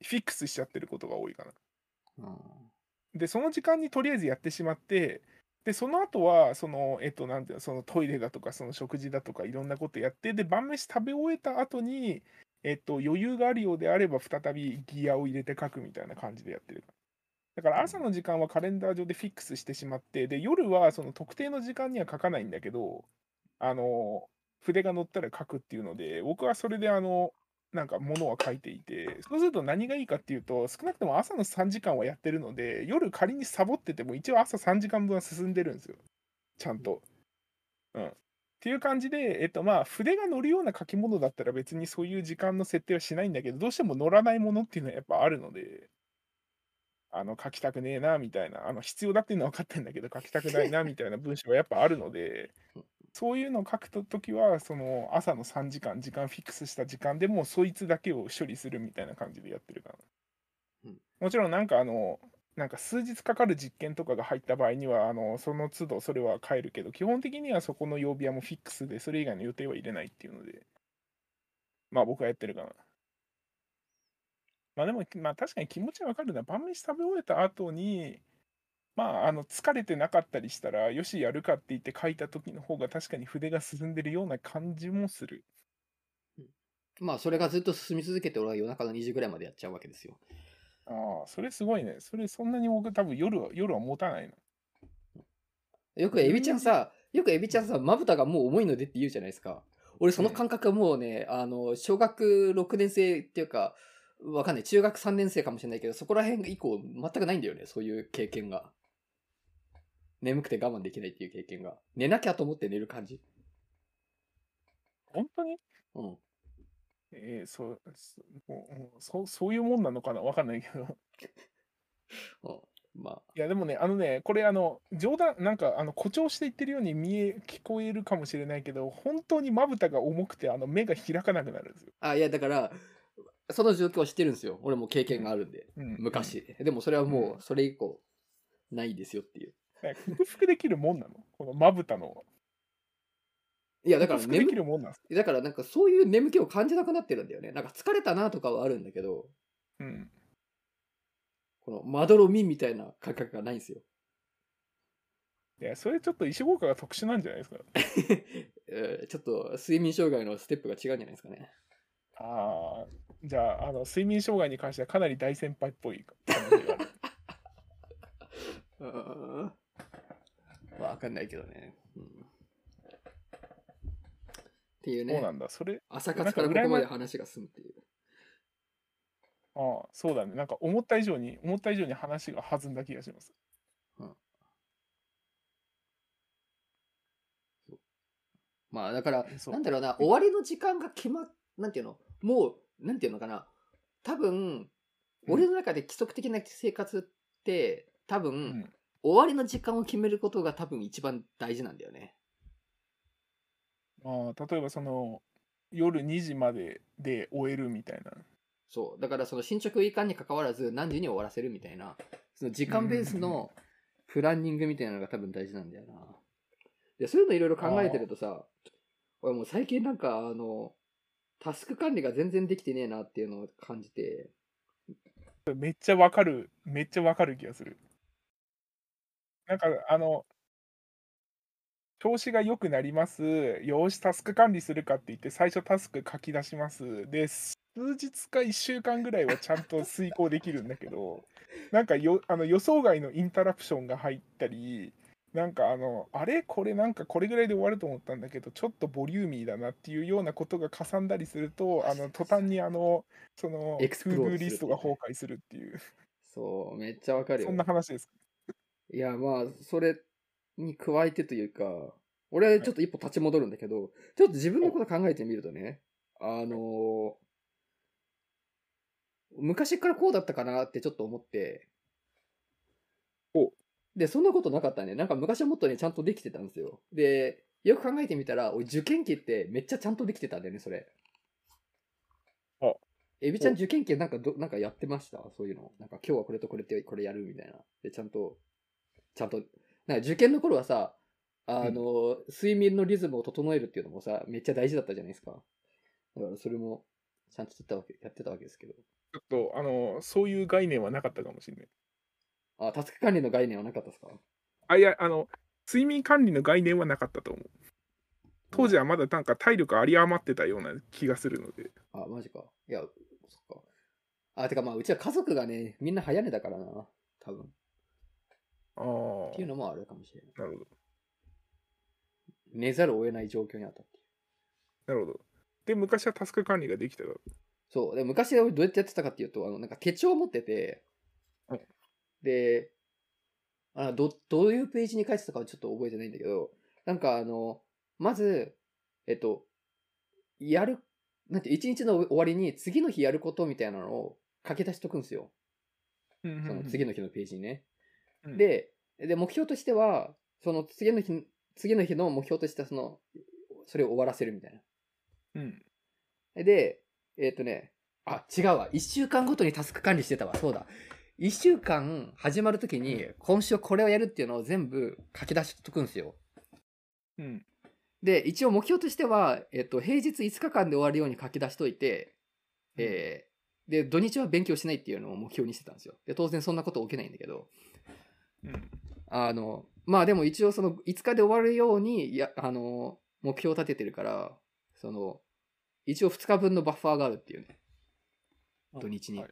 Speaker 2: うフィックスしちゃってることが多いかな。
Speaker 1: うん
Speaker 2: で、その時間にとりあえずやってしまって、で、その後は、その、えっと、なんていうの、そのトイレだとか、その食事だとか、いろんなことやって、で、晩飯食べ終えた後に、えっと、余裕があるようであれば、再びギアを入れて書くみたいな感じでやってる。だから朝の時間はカレンダー上でフィックスしてしまって、で、夜はその特定の時間には書かないんだけど、あの、筆が乗ったら書くっていうので、僕はそれであの、なんかものは書いていて、そうすると何がいいかっていうと、少なくとも朝の3時間はやってるので、夜仮にサボってても、一応朝3時間分は進んでるんですよ。ちゃんと。うん。っていう感じで、えっとまあ、筆が乗るような書き物だったら別にそういう時間の設定はしないんだけど、どうしても乗らないものっていうのはやっぱあるので、あの書きたくねえなみたいな、あの必要だっていうのは分かってんだけど、書きたくないなみたいな文章がやっぱあるので、そういうのを書くときは、その朝の3時間、時間フィックスした時間でもうそいつだけを処理するみたいな感じでやってるかな。
Speaker 1: うん
Speaker 2: もちろんなんかあの、なんか数日かかる実験とかが入った場合には、あのその都度それは変えるけど、基本的にはそこの曜日はもうフィックスで、それ以外の予定は入れないっていうので、まあ僕はやってるかな。まあでも、まあ確かに気持ちはわかるな。晩飯食べ終えた後に、まあ、あの疲れてなかったりしたら、よし、やるかって言って書いた時の方が確かに筆が進んでるような感じもする。
Speaker 1: まあ、それがずっと進み続けて、俺は夜中の2時ぐらいまでやっちゃうわけですよ。
Speaker 2: ああ、それすごいね。それそんなに僕多分夜は夜は持たないな。
Speaker 1: よくエビちゃんさ、よくエビちゃんさ、まぶたがもう重いのでって言うじゃないですか。俺その感覚はもうね、あの、小学6年生っていうか、わかんない。中学3年生かもしれないけど、そこら辺以降全くないんだよね。そういう経験が。眠くて我慢できないっていう経験が。寝なきゃと思って寝る感じ。
Speaker 2: 本当に？
Speaker 1: うん。
Speaker 2: えーそうそもうそうそういうもんなのかな？わかんないけど。[LAUGHS]
Speaker 1: うんまあ、
Speaker 2: いやでもね、あのね、これあの、冗談、なんかあの誇張して言ってるように見え、聞こえるかもしれないけど、本当にまぶたが重くて、あの目が開かなくなるんですよ。
Speaker 1: あ、いや、だから、その状況を知ってるんですよ。俺も経験があるんで。
Speaker 2: うん
Speaker 1: 昔。でもそれはも
Speaker 2: う
Speaker 1: う、それ以降、ないですよっていう。
Speaker 2: ね克服できるもんなの？このまぶたの。
Speaker 1: いや、だから眠
Speaker 2: きるもんなん
Speaker 1: だからなんかそういう眠気を感じなくなってるんだよね。なんか疲れたなとかはあるんだけど、
Speaker 2: うん。
Speaker 1: このまどろみみたいな感覚がないんですよ。
Speaker 2: いや、それちょっと石効果が特殊なんじゃないですか？
Speaker 1: え [LAUGHS] ーちょっと睡眠障害のステップが違うんじゃないですかね。
Speaker 2: ああ、じゃあ、あの、睡眠障害に関してはかなり大先輩っぽい可能性がある。[LAUGHS]
Speaker 1: わかんないけどね。うん、っていうね、
Speaker 2: そうなんだ。それ、
Speaker 1: 朝活からここまで話が進むっていう。
Speaker 2: ああ、そうだね。なんか思った以上に、思った以上に話が弾んだ気がします。
Speaker 1: まあだから、なんだろうな、終わりの時間が決まっ、なんていうの？もう、なんていうのかな。多分、
Speaker 2: うん
Speaker 1: 俺の中で規則的な生活って、多分、
Speaker 2: うん。
Speaker 1: 終わりの時間を決めることが多分一番大事なんだよね。
Speaker 2: ああ、例えばその、夜2時までで終えるみたいな。
Speaker 1: そう。だからその進捗いかんに関わらず何時に終わらせるみたいな、その時間ベースのプランニングみたいなのが多分大事なんだよな。で、そういうのいろいろ考えてるとさ、俺もう最近なんかあの、タスク管理が全然できてねえなっていうのを感じて、
Speaker 2: めっちゃわかる、めっちゃわかる気がする。なんか、あの、調子が良くなります。よーし、タスク管理するかって言って、最初タスク書き出します。で、数日か1週間ぐらいはちゃんと遂行できるんだけど、[LAUGHS] なんかよあの予想外の interruption が入ったり、なんかあの、あれ？これ？なんかこれぐらいで終わると思ったんだけど、ちょっとボリューミーだなっていうようなことがかさんだりすると、あの、途端にあの、その、
Speaker 1: エクスプロー
Speaker 2: リストが崩壊するっていう、
Speaker 1: そう、めっちゃわかるよ。
Speaker 2: そんな話です。
Speaker 1: いや、まあ、それに加えてというか、俺ちょっと一歩立ち戻るんだけど、ちょっと自分のこと考えてみるとね、あの昔からこうだったかなってちょっと思って
Speaker 2: お、
Speaker 1: で、そんなことなかったね。なんか昔はもっとね、ちゃんとできてたんですよ。で、よく考えてみたら、俺受験期ってめっちゃちゃんとできてたんだよね、それ。
Speaker 2: あ
Speaker 1: エビちゃん受験期なんかど、なんかやってました？そういうの。なんか今日はこれとこれってこれやるみたいな。で、ちゃんと、ちゃんと、なんか受験の頃はさ、あの、睡眠のリズムを整えるっていうのもさ、めっちゃ大事だったじゃないですか。だからそれも、ちゃんとやってたわけ、やってたわけですけど。
Speaker 2: ちょっと、あの、そういう概念はなかったかもしれない。
Speaker 1: あ、タスク管理の概念はなかったですか？
Speaker 2: あ、いや、あの、睡眠管理の概念はなかったと思う。当時はまだなんか体力あり余ってたような気がするので。
Speaker 1: あ、マジか。いや、そっか。あ、てかまあ、うちは家族がね、みんな早寝だからな。多分。
Speaker 2: ああ
Speaker 1: っていうのもあるかもしれない。
Speaker 2: なるほど。
Speaker 1: 寝ざるを得ない状況にあったっていう。
Speaker 2: なるほど。で、昔はタスク管理ができた。
Speaker 1: そう。で、昔俺どうやってやってたかっていうと、あの、なんか手帳を持ってて、
Speaker 2: はい
Speaker 1: で、あど、どういうページに書いてたかはちょっと覚えてないんだけど、なんかあの、まず、えっと、やる、なんて、一日の終わりに次の日やることみたいなのを書き出しとくんですよ。その次の日のページにね。
Speaker 2: うん
Speaker 1: で、で、目標としては、その次の日、次の日の目標としては、その、それを終わらせるみたいな。
Speaker 2: うん。
Speaker 1: で、えっ、とね、あ、違うわ。一週間ごとにタスク管理してたわ。そうだ。一週間始まるときに、今週これをやるっていうのを全部書き出しとくんですよ。
Speaker 2: うん。
Speaker 1: で、一応目標としては、えっ、と、平日5日間で終わるように書き出しといて、えーで、土日は勉強しないっていうのを目標にしてたんですよ。で、当然そんなこと起きないんだけど、
Speaker 2: うん。
Speaker 1: あの、まあでも一応その5日で終わるように、や、あの、目標を立ててるから、その、一応2日分のバッファーがあるっていうね。土日に
Speaker 2: はい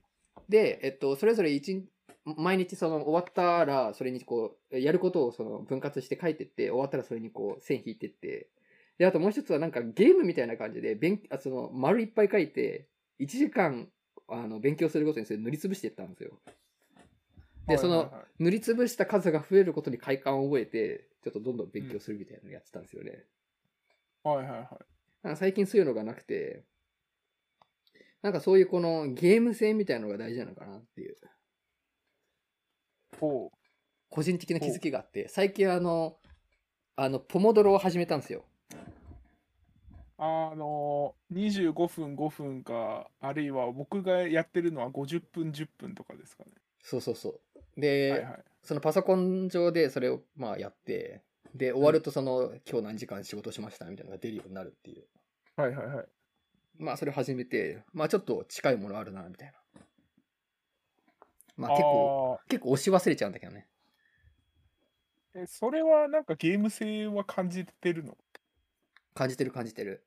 Speaker 1: で、えっと、それぞれ一日、毎日その終わったら、それにこう、やることをその分割して書いてって、終わったらそれにこう、線引いてって、で、あともう一つはなんかゲームみたいな感じで、勉あその、丸いっぱい書いて、1時間、あの、勉強することにそれ塗りつぶしていったんですよ。で、その、塗りつぶした数が増えることに快感を覚えて、ちょっとどんどん勉強するみたいなのをやってたんですよね。
Speaker 2: はいはいはい。
Speaker 1: なんか最近そういうのがなくて、なんかそういうこのゲーム性みたいなのが大事なのかなっていう、
Speaker 2: ほ
Speaker 1: 個人的な気づきがあって、最近あの、あの、ポモドロを始めたんですよ。
Speaker 2: う。あのー、25分5分か、あるいは僕がやってるのは50分10分とかですかね。
Speaker 1: そうそうそう。で、
Speaker 2: はいはい。
Speaker 1: そのパソコン上でそれをまあやって、で、終わるとその、今日何時間仕事しましたみたいなのが出るようになるっていう。
Speaker 2: はいはいはい。
Speaker 1: まあそれ始めて、まあちょっと近いものあるな、みたいな。まあ
Speaker 2: あ
Speaker 1: 結構、
Speaker 2: あ
Speaker 1: 結構押し忘れちゃうんだけどね。
Speaker 2: ーえ、それはなんかゲーム性は感じてるの？
Speaker 1: 感じてる感じてる。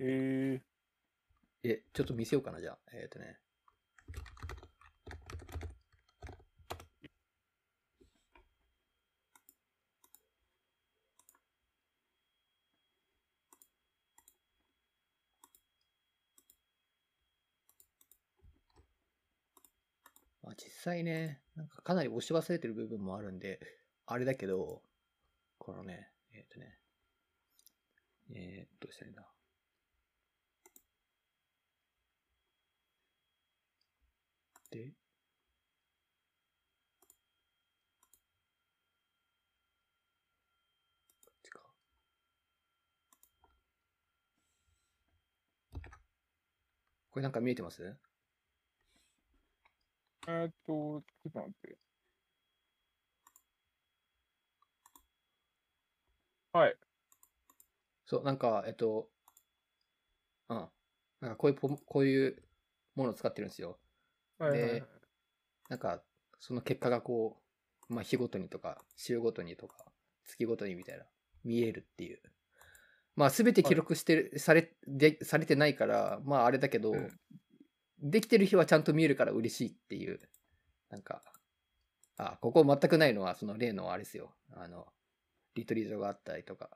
Speaker 2: え
Speaker 1: え、ちょっと見せようかな、じゃあ。えっ、とね。際ね、なんかかなり押し忘れてる部分もあるんで、あれだけど、このね、えっ、とね、えー、どうしたらいいんだ。で、こっちか。これなんか見えてます、
Speaker 2: えーっと、ちょっと待って。はい。
Speaker 1: そう、なんか、えっと、うん。なんかこういうポ、こういうものを使ってるんですよ。
Speaker 2: はいはいはい
Speaker 1: でなんか、その結果がこう、まあ、日ごとにとか、週ごとにとか、月ごとにみたいな、見えるっていう。まあ、すべて記録してる、され、で、されてないから、まあ、あれだけど、
Speaker 2: うん
Speaker 1: できてる日はちゃんと見えるから嬉しいっていう、なんか、あ、ここ全くないのは、その例のあれですよ。あの、リトリートがあったりとか。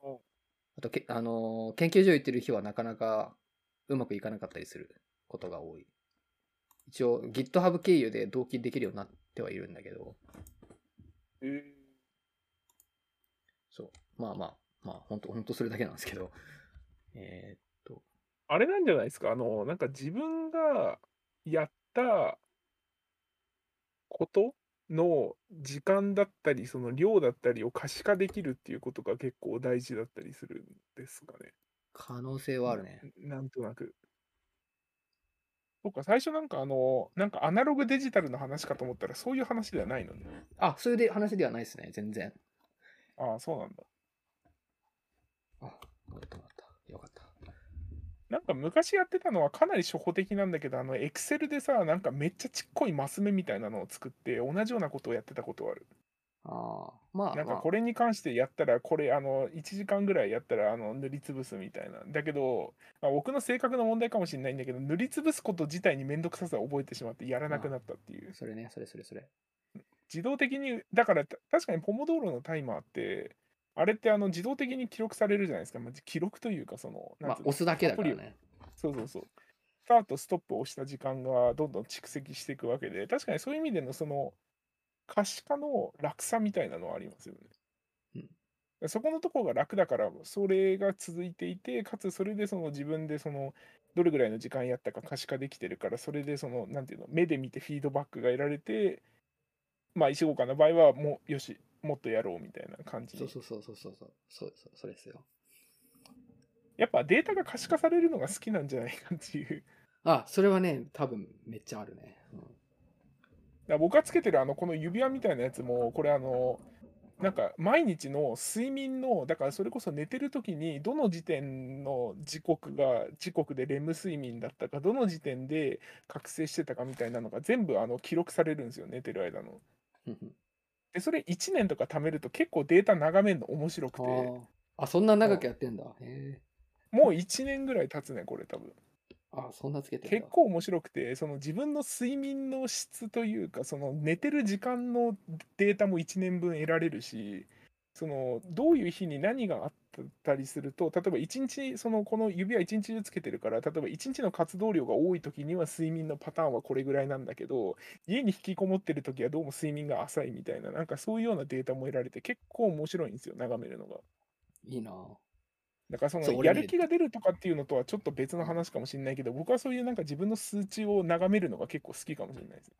Speaker 2: お
Speaker 1: あとけ、あのー研究所行ってる日はなかなかうまくいかなかったりすることが多い。一応 GitHub 経由で同期できるようになってはいるんだけど、
Speaker 2: えー
Speaker 1: そう。まあまあ、まあ、本当本当それだけなんですけど。えー
Speaker 2: あれなんじゃないですか？あの、なんか自分がやったことの時間だったり、その量だったりを可視化できるっていうことが結構大事だったりするんですかね。
Speaker 1: 可能性はあるね。
Speaker 2: なんとなく。そうか、最初なんかあの、なんかアナログデジタルの話かと思ったら、そういう話ではないのね。
Speaker 1: あ、そういうで話ではないですね、全然。
Speaker 2: ああ、そうなんだ。
Speaker 1: あ、戻ってもらった。よかった。
Speaker 2: なんか昔やってたのはかなり初歩的なんだけど、あの、エクセルでさ、なんかめっちゃちっこいマス目みたいなのを作って、同じようなことをやってたことはある。
Speaker 1: ああ、まあ、
Speaker 2: なんか
Speaker 1: まあ
Speaker 2: これに関してやったら、これ、あの、1時間ぐらいやったら、あの、塗りつぶすみたいな。だけど、まあ、僕の性格の問題かもしれないんだけど、塗りつぶすこと自体にめんどくささを覚えてしまってやらなくなったっていう。
Speaker 1: それね、それそれそれ。
Speaker 2: 自動的に、だからた確かにポモドーロのタイマーって、あれってあの自動的に記録されるじゃないですか。まあ、記録というか、その、
Speaker 1: まあ押すだけだからね。
Speaker 2: そうそうそう。スタート、ストップを押した時間がどんどん蓄積していくわけで、確かにそういう意味でのその可視化の楽さみたいなのはありますよね。そこのところが楽だから、それが続いていて、かつそれでその自分でそのどれぐらいの時間やったか可視化できてるから、それでその、なんていうの、目で見てフィードバックが得られて、まあ、石岡の場合はもう、よし、もっとやろうみたいな感じに
Speaker 1: そうそうそうそうそうそう。そうそう、それですよ。
Speaker 2: やっぱデータが可視化されるのが好きなんじゃないかっていう。
Speaker 1: あ、それはね、多分めっちゃあるね。うん
Speaker 2: だ僕がつけてるあのこの指輪みたいなやつもこれあのなんか毎日の睡眠のだからそれこそ寝てる時にどの時点の時刻が時刻でレム睡眠だったかどの時点で覚醒してたかみたいなのが全部あの記録されるんですよ寝てる間の。でそれ1年とか貯めると結構データ眺めるの面白くて
Speaker 1: あそんな長くやってんだ。へえ。
Speaker 2: もう1年ぐらい経つねこれ多分。
Speaker 1: あ、そんなつけて。
Speaker 2: 結構面白くてその自分の睡眠の質というかその寝てる時間のデータも1年分得られるしそのどういう日に何があったりすると例えば1日そのこの指輪1日中つけてるから例えば1日の活動量が多い時には睡眠のパターンはこれぐらいなんだけど家に引きこもってる時はどうも睡眠が浅いみたいななんかそういうようなデータも得られて結構面白いんですよ眺めるのが。
Speaker 1: いいな。
Speaker 2: だからそのやる気が出るとかっていうのとはちょっと別の話かもしれないけど僕はそういうなんか自分の数値を眺めるのが結構好きかもしれないです。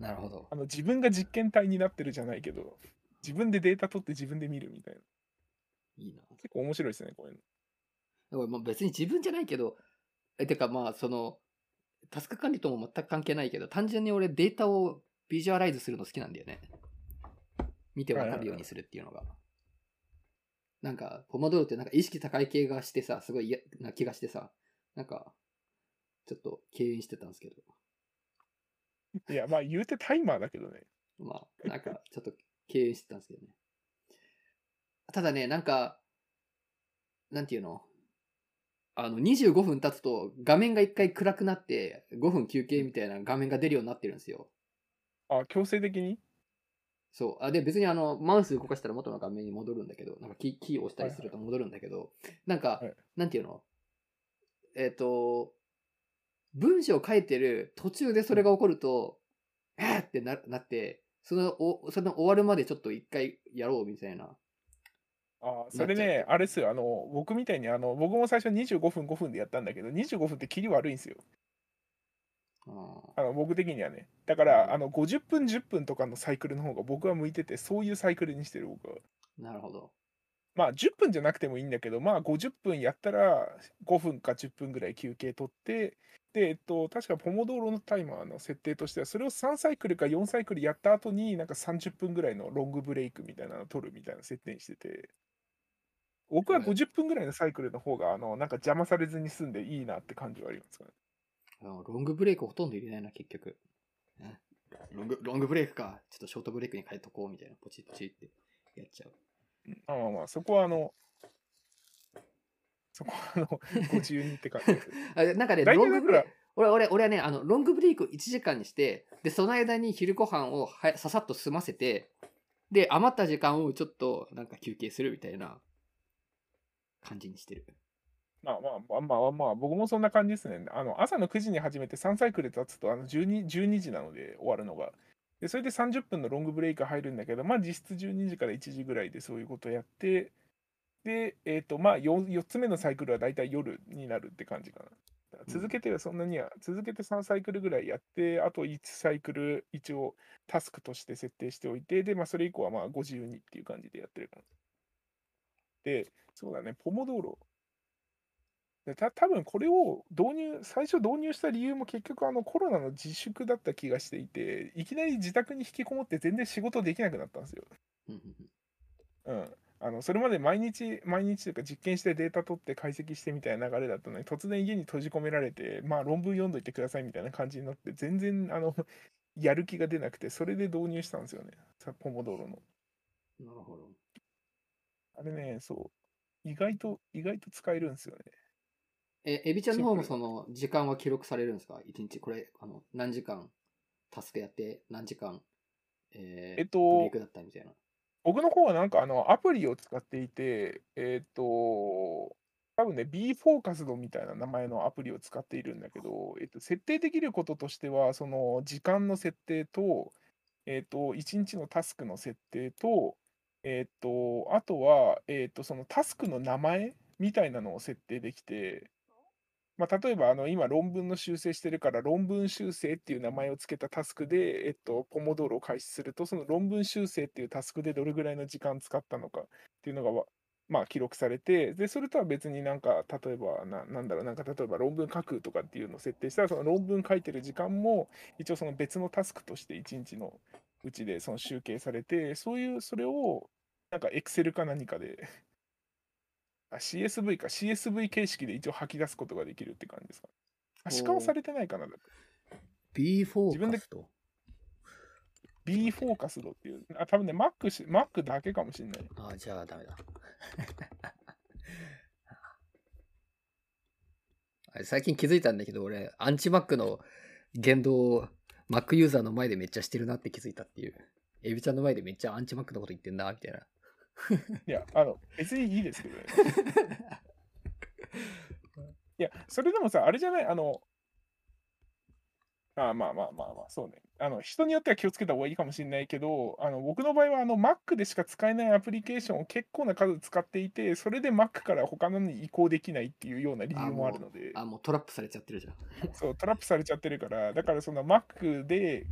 Speaker 1: なるほど。
Speaker 2: あの自分が実験体になってるじゃないけど自分でデータ取って自分で見るみたいな
Speaker 1: いいな。
Speaker 2: 結構面白いですねこういうの。
Speaker 1: だからまあ別に自分じゃないけど、え、てかまあその、タスク管理とも全く関係ないけど、単純に俺データをビジュアライズするの好きなんだよね。見てわかるようにするっていうのが。なんか、ポマドーロってなんか意識高い系がしてさ、すごい嫌な気がしてさ、なんか、ちょっと敬遠してたんですけど、
Speaker 2: いやまあ言うてタイマーだけどね。[LAUGHS]
Speaker 1: まあ、なんかちょっと敬遠してたんですけどね。ただね、なんか、なんていうの？あの、25分経つと画面が一回暗くなって、5分休憩みたいな画面が出るようになってるんですよ。
Speaker 2: あ強制的に？
Speaker 1: そう。あで、別にあの、マウス動かしたら元の画面に戻るんだけど、なんかキーキーを押したりすると戻るんだけど、なんか、
Speaker 2: はい
Speaker 1: なんていうの？えっ、と、文章を書いてる途中でそれが起こると、えーってななって、その、おその終わるまでちょっと一回やろうみたいな。
Speaker 2: あそれねあれっすよあの僕みたいにあの僕も最初25分5分でやったんだけど25分って切り悪いんですよ。
Speaker 1: あ
Speaker 2: あの僕的にはね。だから、
Speaker 1: うん
Speaker 2: あの50分10分とかのサイクルの方が僕は向いててそういうサイクルにしてる僕は。
Speaker 1: ーなるほど。
Speaker 2: まあ10分じゃなくてもいいんだけど、まあ50分やったら5分か10分ぐらい休憩取って、で、えっと、確かポモドーロのタイマーの設定としては、それを3サイクルか4サイクルやった後に、なんか30分ぐらいのロングブレイクみたいなのを取るみたいな設定にしてて、僕は
Speaker 1: はい
Speaker 2: 50分ぐらいのサイクルの方が、あの、なんか邪魔されずに済んでいいなって感じはありますかね。
Speaker 1: ロングブレイクほとんど入れないな、結局。ねロング、ロングブレイクか。ちょっとショートブレイクに変えとこうみたいな。ポチポチってやっちゃう。
Speaker 2: うんまあまあまあ、そこはあの、そこはあの、[LAUGHS] ご自由にって感じです。[LAUGHS]
Speaker 1: あなんかね、
Speaker 2: 大
Speaker 1: ロングブレイク、俺、俺、俺はね、あの、ロングブレイクを1時間にして、で、その間に昼ご飯をはささっと済ませて、で、余った時間をちょっと、なんか休憩するみたいな感じにしてる。
Speaker 2: まあまあまあまあまあ、僕もそんな感じですね。あの朝の9時に始めて3サイクル経つとあの 12, 12時なので終わるのが。でそれで30分のロングブレイク入るんだけど、まあ実質12時から1時ぐらいでそういうことをやって、で、えっ、とまあ 4, 4つ目のサイクルは大体夜になるって感じかな。続けてはそんなには、続けて3サイクルぐらいやって、あと1サイクル一応タスクとして設定しておいて、で、まあそれ以降はまあご自由にっていう感じでやってるから。で、そうだね、ポモドーロ。でた多分これを導入、最初導入した理由も結局あのコロナの自粛だった気がしていて、いきなり自宅に引きこもって全然仕事できなくなったんですよ。
Speaker 1: うん
Speaker 2: あのそれまで毎日毎日というか実験してデータ取って解析してみたいな流れだったのに突然家に閉じ込められてまあ論文読んどいてくださいみたいな感じになって全然あの [LAUGHS] やる気が出なくてそれで導入したんですよね。さポモドーロの。
Speaker 1: なるほど。
Speaker 2: あれねそう。意外と意外と使えるんですよね
Speaker 1: え、エビちゃんの方もその時間は記録されるんですか？一日。これ、あの、何時間タスクやって、何時間、えー
Speaker 2: えっと
Speaker 1: ブレイクだったみたいな。
Speaker 2: 僕の方はなんかあのアプリを使っていてえっ、と多分ね B フォーカスドみたいな名前のアプリを使っているんだけど、えっと、設定できることとしてはその時間の設定と,、えっと1日のタスクの設定と,、えっとあとは、えっとそのタスクの名前みたいなのを設定できて、まあ、例えばあの今論文の修正してるから論文修正っていう名前をつけたタスクで、えっと、ポモドーロを開始するとその論文修正っていうタスクでどれぐらいの時間使ったのかっていうのがまあ記録されてでそれとは別になんか例えばななんだろうなんか例えば論文書くとかっていうのを設定したらその論文書いてる時間も一応その別のタスクとして1日のうちでその集計されてそういうそれをなんか Excel か何かであ CSV か CSV 形式で一応吐き出すことができるって感じですか？可視化はされてないかな
Speaker 1: B フォ
Speaker 2: 自分で
Speaker 1: ーカスと。
Speaker 2: B フォーカスドっていうあ多分ね Mac, し Mac だけかもしれない
Speaker 1: ああ、じゃあダメだ。[LAUGHS] 最近気づいたんだけど、俺、アンチ Mac の言動を Mac ユーザーの前でめっちゃしてるなって気づいたっていう。エビちゃんの前でめっちゃアンチ Mac のこと言ってんな、みたいな。
Speaker 2: いやあの別にいいですけどね。[LAUGHS] いやそれでもさあれじゃない？あのあまあまあまあまあそうね。あの人によっては気をつけた方がいいかもしれないけどあの僕の場合はあの Mac でしか使えないアプリケーションを結構な数使っていてそれで Mac から他のに移行できないっていうような理由もあるので。
Speaker 1: あ、もうトラップされちゃってるじゃん。
Speaker 2: そうトラップされちゃってるから。だからその Mac で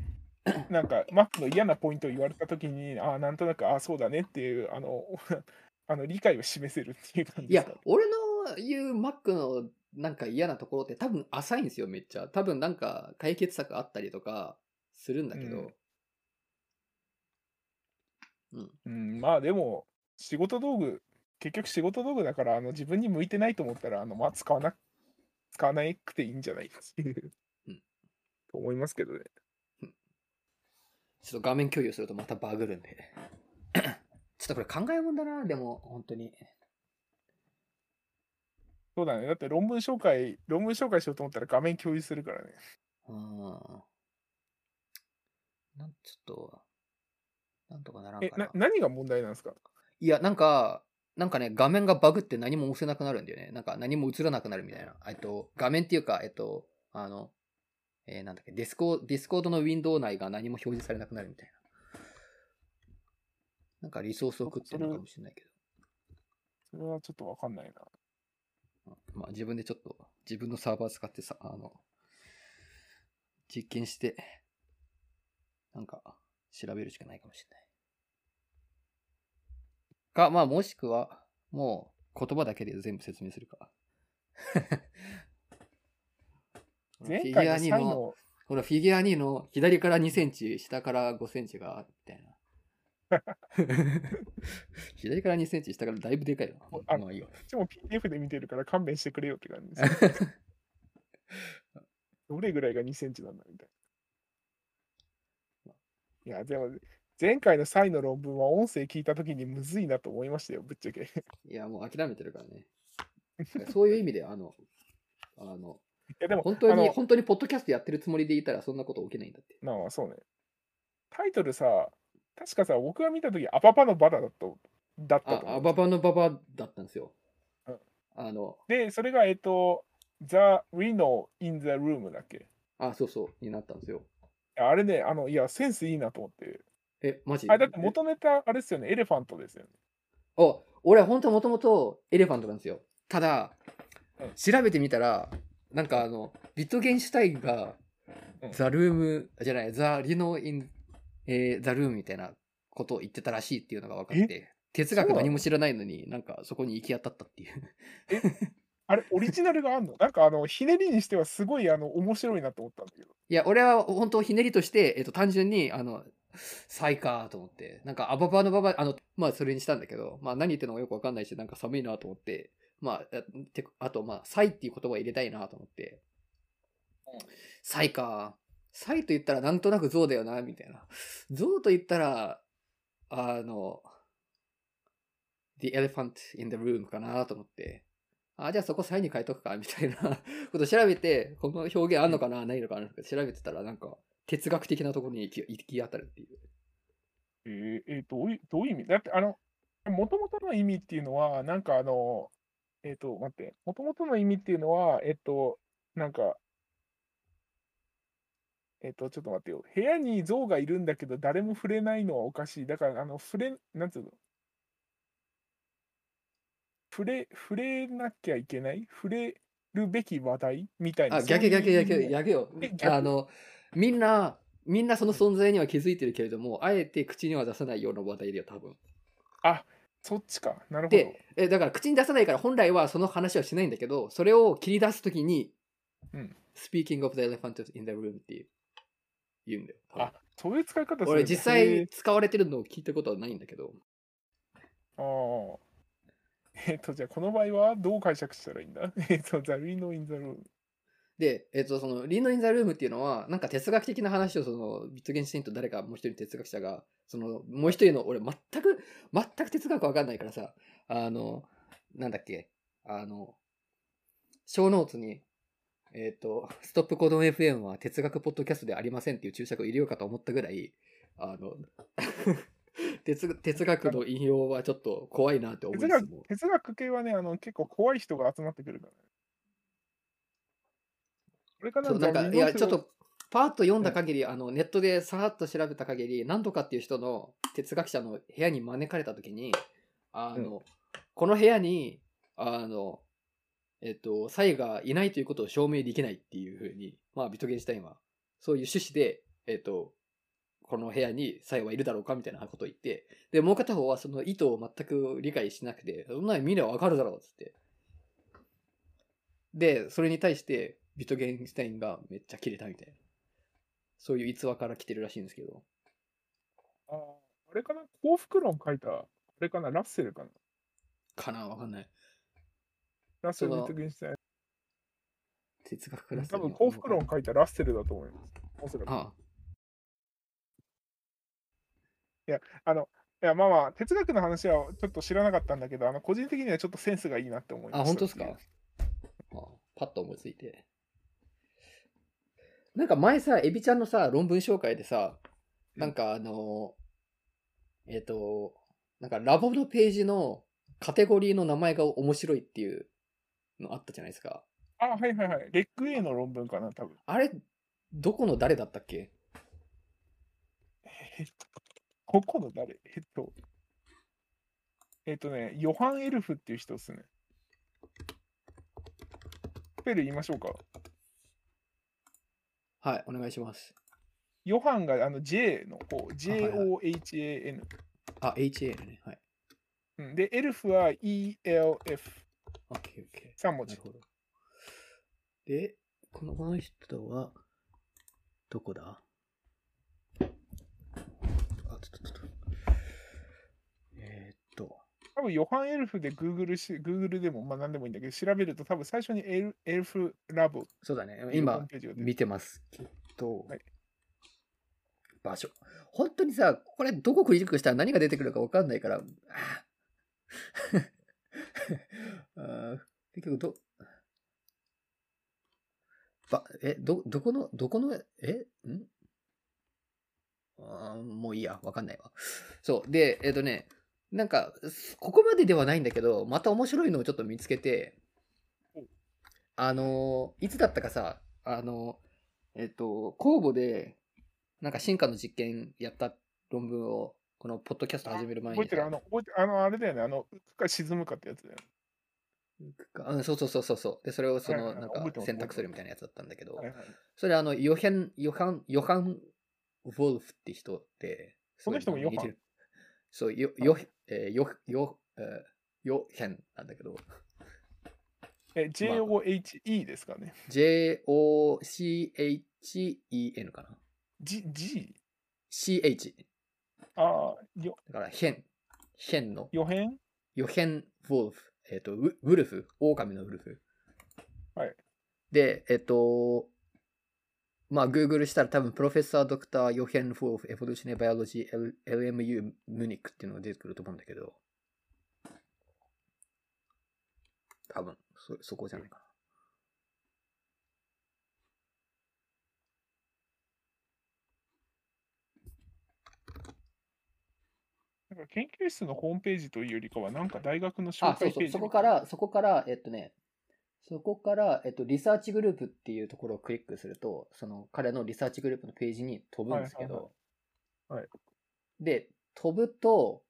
Speaker 2: [LAUGHS] なんか Mac の嫌なポイントを言われた時にあなんとなくあそうだねっていうあの [LAUGHS] あの理解を示せるっていう感じ
Speaker 1: いや俺の言う Mac のなんか嫌なところって多分浅いんですよ、めっちゃ。多分なんか解決策あったりとかするんだけど。うん。
Speaker 2: うん、まあでも仕事道具結局仕事道具だからあの自分に向いてないと思ったらあの、まあ、使わな使わなくていいんじゃないかっていう、
Speaker 1: うん
Speaker 2: と思いますけどね。
Speaker 1: ちょっと画面共有するとまたバグるんで。[COUGHS] ちょっとこれ考えもんだな、でも、本当に。
Speaker 2: そうだね。だって論文紹介、論文紹介しようと思ったら画面共有するからね。
Speaker 1: うん。なん、ちょっと、なんとかならん
Speaker 2: え、
Speaker 1: かな
Speaker 2: な。何が問題なんですか？
Speaker 1: いや、なんか、なんかね、画面がバグって何も押せなくなるんだよね。なんか何も映らなくなるみたいな。えっと、画面っていうか、えっと、あの、えーなんだっけ、ディスコ、ディスコードのウィンドウ内が何も表示されなくなるみたいな。なんかリソースを食ってるのかもしれないけ
Speaker 2: それはちょっとわかんないな。
Speaker 1: ど。まあ自分でちょっと、自分のサーバー使ってさ、あの、実験して、なんか、調べるしかないかもしれない。か、まあもしくは、もう言葉だけで全部説明するか。
Speaker 2: 前
Speaker 1: フィギュア2
Speaker 2: 回の際
Speaker 1: の、
Speaker 2: の、
Speaker 1: ほら、フィギュア2の左から2センチ、下から5センチが、みたいな。[LAUGHS] 左から2センチ、下からだいぶでかいよ。
Speaker 2: あ
Speaker 1: まあいいよ。
Speaker 2: こっちも PDF で見てるから勘弁してくれよって感じですよ。[LAUGHS] どれぐらいが2センチなんだみたいな。いや、でも、前回の際の論文は音声聞いたときにむずいなと思いましたよ、ぶっちゃけ。
Speaker 1: いや、もう諦めてるからね。そういう意味で、あの、あの、
Speaker 2: いや、でも、
Speaker 1: 本当に、本当にポッドキャストやってるつもりでいたらそんなこと起きないんだって。
Speaker 2: まあまあそうね。タイトルさ、確かさ、僕が見たとき、アパパのバダだっただったと
Speaker 1: あ、
Speaker 2: 思う。
Speaker 1: アババのババだったんですよ
Speaker 2: うん。
Speaker 1: あの、
Speaker 2: で、それが、えっと、The Rhino in the Room だっけ？
Speaker 1: あ、そうそう、になったんですよ。
Speaker 2: あれね、あの、いや、センスいいなと思って。
Speaker 1: え、マジ？
Speaker 2: あれだって元ネタ、あれですよね、エレファントですよね。
Speaker 1: あ、俺は本当もともとエレファントなんですよ。ただ
Speaker 2: うん、
Speaker 1: 調べてみたら、なんかあの、ウィトゲンシュタインが
Speaker 2: う、ん
Speaker 1: the room、じゃない、 the rhino in、えー the room みたいなことを言ってたらしいっていうのが分かって、哲学何も知らないのに、なんかそこに行き当たったっていう。
Speaker 2: あれ、オリジナルがあんの？なんかあの、ひねりにしてはすごいあの、面白いなと思ったんだけど。
Speaker 1: いや、俺は本当ひねりとして、えっと、単純に、あの、サイかと思って、なんか、アババのババ、あの、まあ、それにしたんだけど、まあ、何言ってるのかよくわかんないし、なんか寒いなと思って、まあ、えてあと、まあ、サイっていう言葉を入れたいなと思って
Speaker 2: うん、
Speaker 1: サイか。サイと言ったらなんとなく象だよな、みたいな。象と言ったら、あの、The elephant in the room かなと思って、あ、じゃあそこサイに変えとくか、みたいな [LAUGHS] ことを調べて、この表現あんのかな、ないのかな調べてたら、なんか、哲学的なところに行き行き当たるっていう。
Speaker 2: えーえーどういう、どういう意味？だってあの、もともとの意味っていうのは、なんかあの、えっ、と、待って、もともとの意味っていうのは、えっ、と、なんか、えっ、と、ちょっと待ってよ。部屋に象がいるんだけど、誰も触れないのはおかしい。だから、あの、触れ、なんつうの？触れ、触れなきゃいけない？触れるべき話題？みたいな。
Speaker 1: あ、逆逆逆逆
Speaker 2: 逆。
Speaker 1: 逆よあの、みんな、みんなその存在には気づいてるけれども、あえて口には出さないような話題だよ、多分。
Speaker 2: あ、そっちか。なるほど。
Speaker 1: で、えだから口に出さないから本来はその話はしないんだけど、それを切り出すときに、
Speaker 2: うん。
Speaker 1: Speaking of the elephant in the room っていう言うんだよ。多分
Speaker 2: あ、そういう使い方するんだ
Speaker 1: 俺実
Speaker 2: へ
Speaker 1: 際使われてるのを聞いたことはないんだけど、
Speaker 2: ーああ。えっ、と、じゃあ、この場合はどう解釈したらいいんだ？[LAUGHS] えっと、ザ・リーノ・イン・ザ・ル。
Speaker 1: で、えっと、その、リンド・イン・ザ・ルームっていうのは、なんか哲学的な話を、その、ビットゲンシンと誰かもう一人哲学者が、その、もう一人の、俺全く、全く哲学わかんないからさ、あの、なんだっけ、あの、小ノーツに、えっ、と、ストップコードン FM は哲学ポッドキャストでありませんっていう注釈を入れようかと思ったぐらい、あの、[LAUGHS] 哲哲学の引用はちょっと怖いなって思い
Speaker 2: 哲学。哲学系はね、あの結構怖い人が集まってくるからね。これかな
Speaker 1: そうなんか、
Speaker 2: ザ
Speaker 1: いや、ちょっ。と、パーッと読んだ限り、あの、ネットでさーっと調べた限り、何とかっていう人の哲学者の部屋に招かれた時に、あの、この部屋に、あの、えっと、サイがいないということを証明できないっていうふうに、まあ、ビトゲンシュタインは、そういう趣旨で、えっと、この部屋にサイはいるだろうかみたいなことを言って、で、もう片方はその意図を全く理解しなくて、そんなの見ればわかるだろうっつって。で、それに対して、ビトゲンシュタインがめっちゃキレたみたいな。そういう逸話から来てるらしいんですけど。
Speaker 2: あーあれかな？幸福論書いた、あれかな？ラッセルかな？
Speaker 1: かな？わかんない。
Speaker 2: ラッセル・ビトゲンシュタイン
Speaker 1: 哲学クラス
Speaker 2: 多分幸福論書いたラッセルだと思います。おそらく。
Speaker 1: あ
Speaker 2: あの、いや、まあまあ、哲学の話はちょっと知らなかったんだけど、あの個人的にはちょっとセンスがいいなって思いま
Speaker 1: あ、
Speaker 2: した。
Speaker 1: 本当ですか？あパッと思いついて。なんか前さ、エビちゃんのさ、論文紹介でさ、なんかあの、えっ、と、なんかラボのページのカテゴリーの名前が面白いっていうのあったじゃないですか。
Speaker 2: あ、はいはいはい。レッグ A の論文かな、多分。
Speaker 1: あれ、どこの誰だったっけ？
Speaker 2: えっと、ここの誰？えっと、えっとね、ヨハン・エルフっていう人ですね。スペル言いましょうか。
Speaker 1: はい、お願いします。
Speaker 2: ヨハンがあの J の方、J-O-H-A-N。
Speaker 1: あ、HA ね。はい。
Speaker 2: うんで、エルフは E-L-F。
Speaker 1: OK、OK。
Speaker 2: 3文字
Speaker 1: なる。ほど。で、このこの人は、どこだ？あ、ちょっとちょっと。
Speaker 2: 多分ヨハン・エルフで Google し、Google でもまあ何でもいいんだけど、調べると多分最初にエルエルフラボ
Speaker 1: そうだね。今見てますけど、
Speaker 2: はい
Speaker 1: 場所。本当にさ、これどこクリックしたら何が出てくるか分かんないから、あ [LAUGHS] 結局ど、ば、え、ど、どこの、どこの、えん？あーもういいや、わかんないわ。そう。で、えっ、とね、なんか、ここまでではないんだけど、また面白いのをちょっと見つけて
Speaker 2: お、
Speaker 1: あのーいつだったかさ、あのーえっ、と、公募で、なんか進化の実験やった論文を、このポッドキャスト始める前に。さ
Speaker 2: 覚えてる。あの、覚えてあの、あれだよね、あの、浮くか沈むかってやつだよね。
Speaker 1: うん、そうそうそうそうそう。で、それをその、なんか選択するみたいなやつだったんだけどそれあの、ヨヘン、ヨハン、ヨハン・ウォルフって人で、
Speaker 2: この人もヨハン？
Speaker 1: そう、ヨ、ヨ、えー、ヨ、ヨ、えー、ヨヘンなんだけど、[LAUGHS]
Speaker 2: え、JOHE ですかね。
Speaker 1: J-O-C-H-E-N かな
Speaker 2: G、G?
Speaker 1: ?C-H。
Speaker 2: ああ、よ、
Speaker 1: だから、ヘン。ヘンの、
Speaker 2: 予編
Speaker 1: ヨヘン・ウォルフ。えっ、と、ウウルフ。狼のウルフ。
Speaker 2: はい。
Speaker 1: で、えっ、と、まあ、Google したら多分、プロフェッサー・ドクター・ヨヘン・ウォルフ・エボリューショナル・バイオロジー・ LMU ムニックっていうのが出てくると思うんだけど、多分、そ、そこじゃないかな。
Speaker 2: なんか研究室のホームページというよりかは、なんか大学の紹
Speaker 1: あ、そうそう、
Speaker 2: 介ページ
Speaker 1: そこから、そこから、えっとね、そこから、えっと、リサーチグループっていうところをクリックすると、その彼のリサーチグループのページに飛ぶんですけど、
Speaker 2: はいはいはいはい
Speaker 1: で、飛ぶと、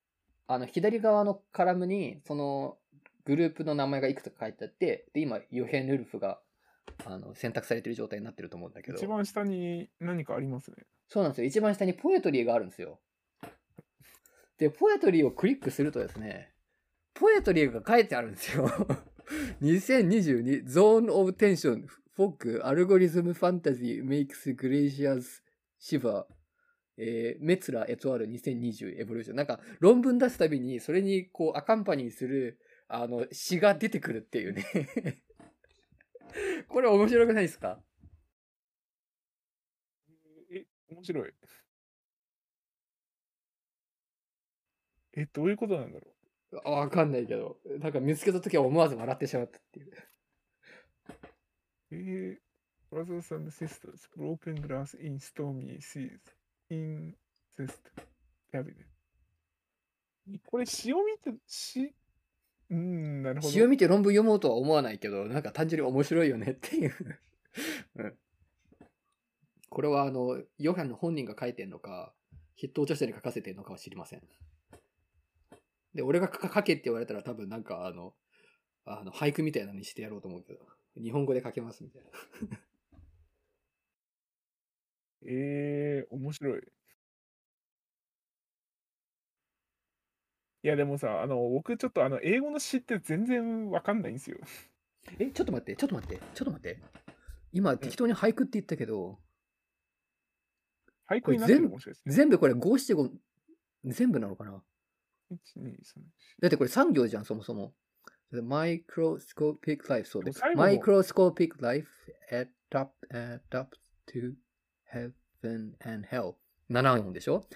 Speaker 1: あの、左側のカラムに、その、グループの名前がいくつか書いてあって、で、今、ヨヘン・ルルフが、あの、選択されてる状態になってると思うんだけど、
Speaker 2: 一番下に何かありますね。
Speaker 1: そうなんですよ。一番下に Poetry があるんですよ。で、 Poetry をクリックするとですね、ポエトリーが書いてあるんですよ。2022 Zone of Tension Fog Algorithm Fantasy Makes Glaciers Shiver えーメツラエトワール2020エボリューション。なんか論文出すたびにそれにこうアカンパニーするあの詩が出てくるっていうね。[LAUGHS] これ面白くないですか？
Speaker 2: え、面白い。え、どういうことなんだろ
Speaker 1: あわかんないけど、なんか見つけたときは思わず笑ってしまったっていう。
Speaker 2: う。[LAUGHS] えー、Brothers and Sisters, Broken Glass in Stormy Seas, Incest Cabinet. これ詩を見て、詩、うーん、なるほど。
Speaker 1: 詩を見て論文読もうとは思わないけど、なんか単純に面白いよねっていう。うん。これはあの、ヨハンの本人が書いてんのか、筆頭著者に書かせてんのかは知りません。で、俺が書書けって言われたら多分なんかあの、あの、俳句みたいなのにしてやろうと思うけど、日本語で書けますみたいな。[LAUGHS]
Speaker 2: えー、面白い。いや、でもさ、あの、僕ちょっとあの、英語の詩って全然わかんないんですよ。
Speaker 1: え、ちょっと待って、ちょっと待って、ちょっと待って。今適当に俳句って言ったけど、
Speaker 2: 俳句になって
Speaker 1: 全部これ五七五全部なのかな
Speaker 2: ？1、2、3、
Speaker 1: だってこれ3行じゃん、そもそも。microscopic life, そうで。
Speaker 2: 最後の
Speaker 1: microscopic life at top, at top to heaven and hell. 7音でしょ？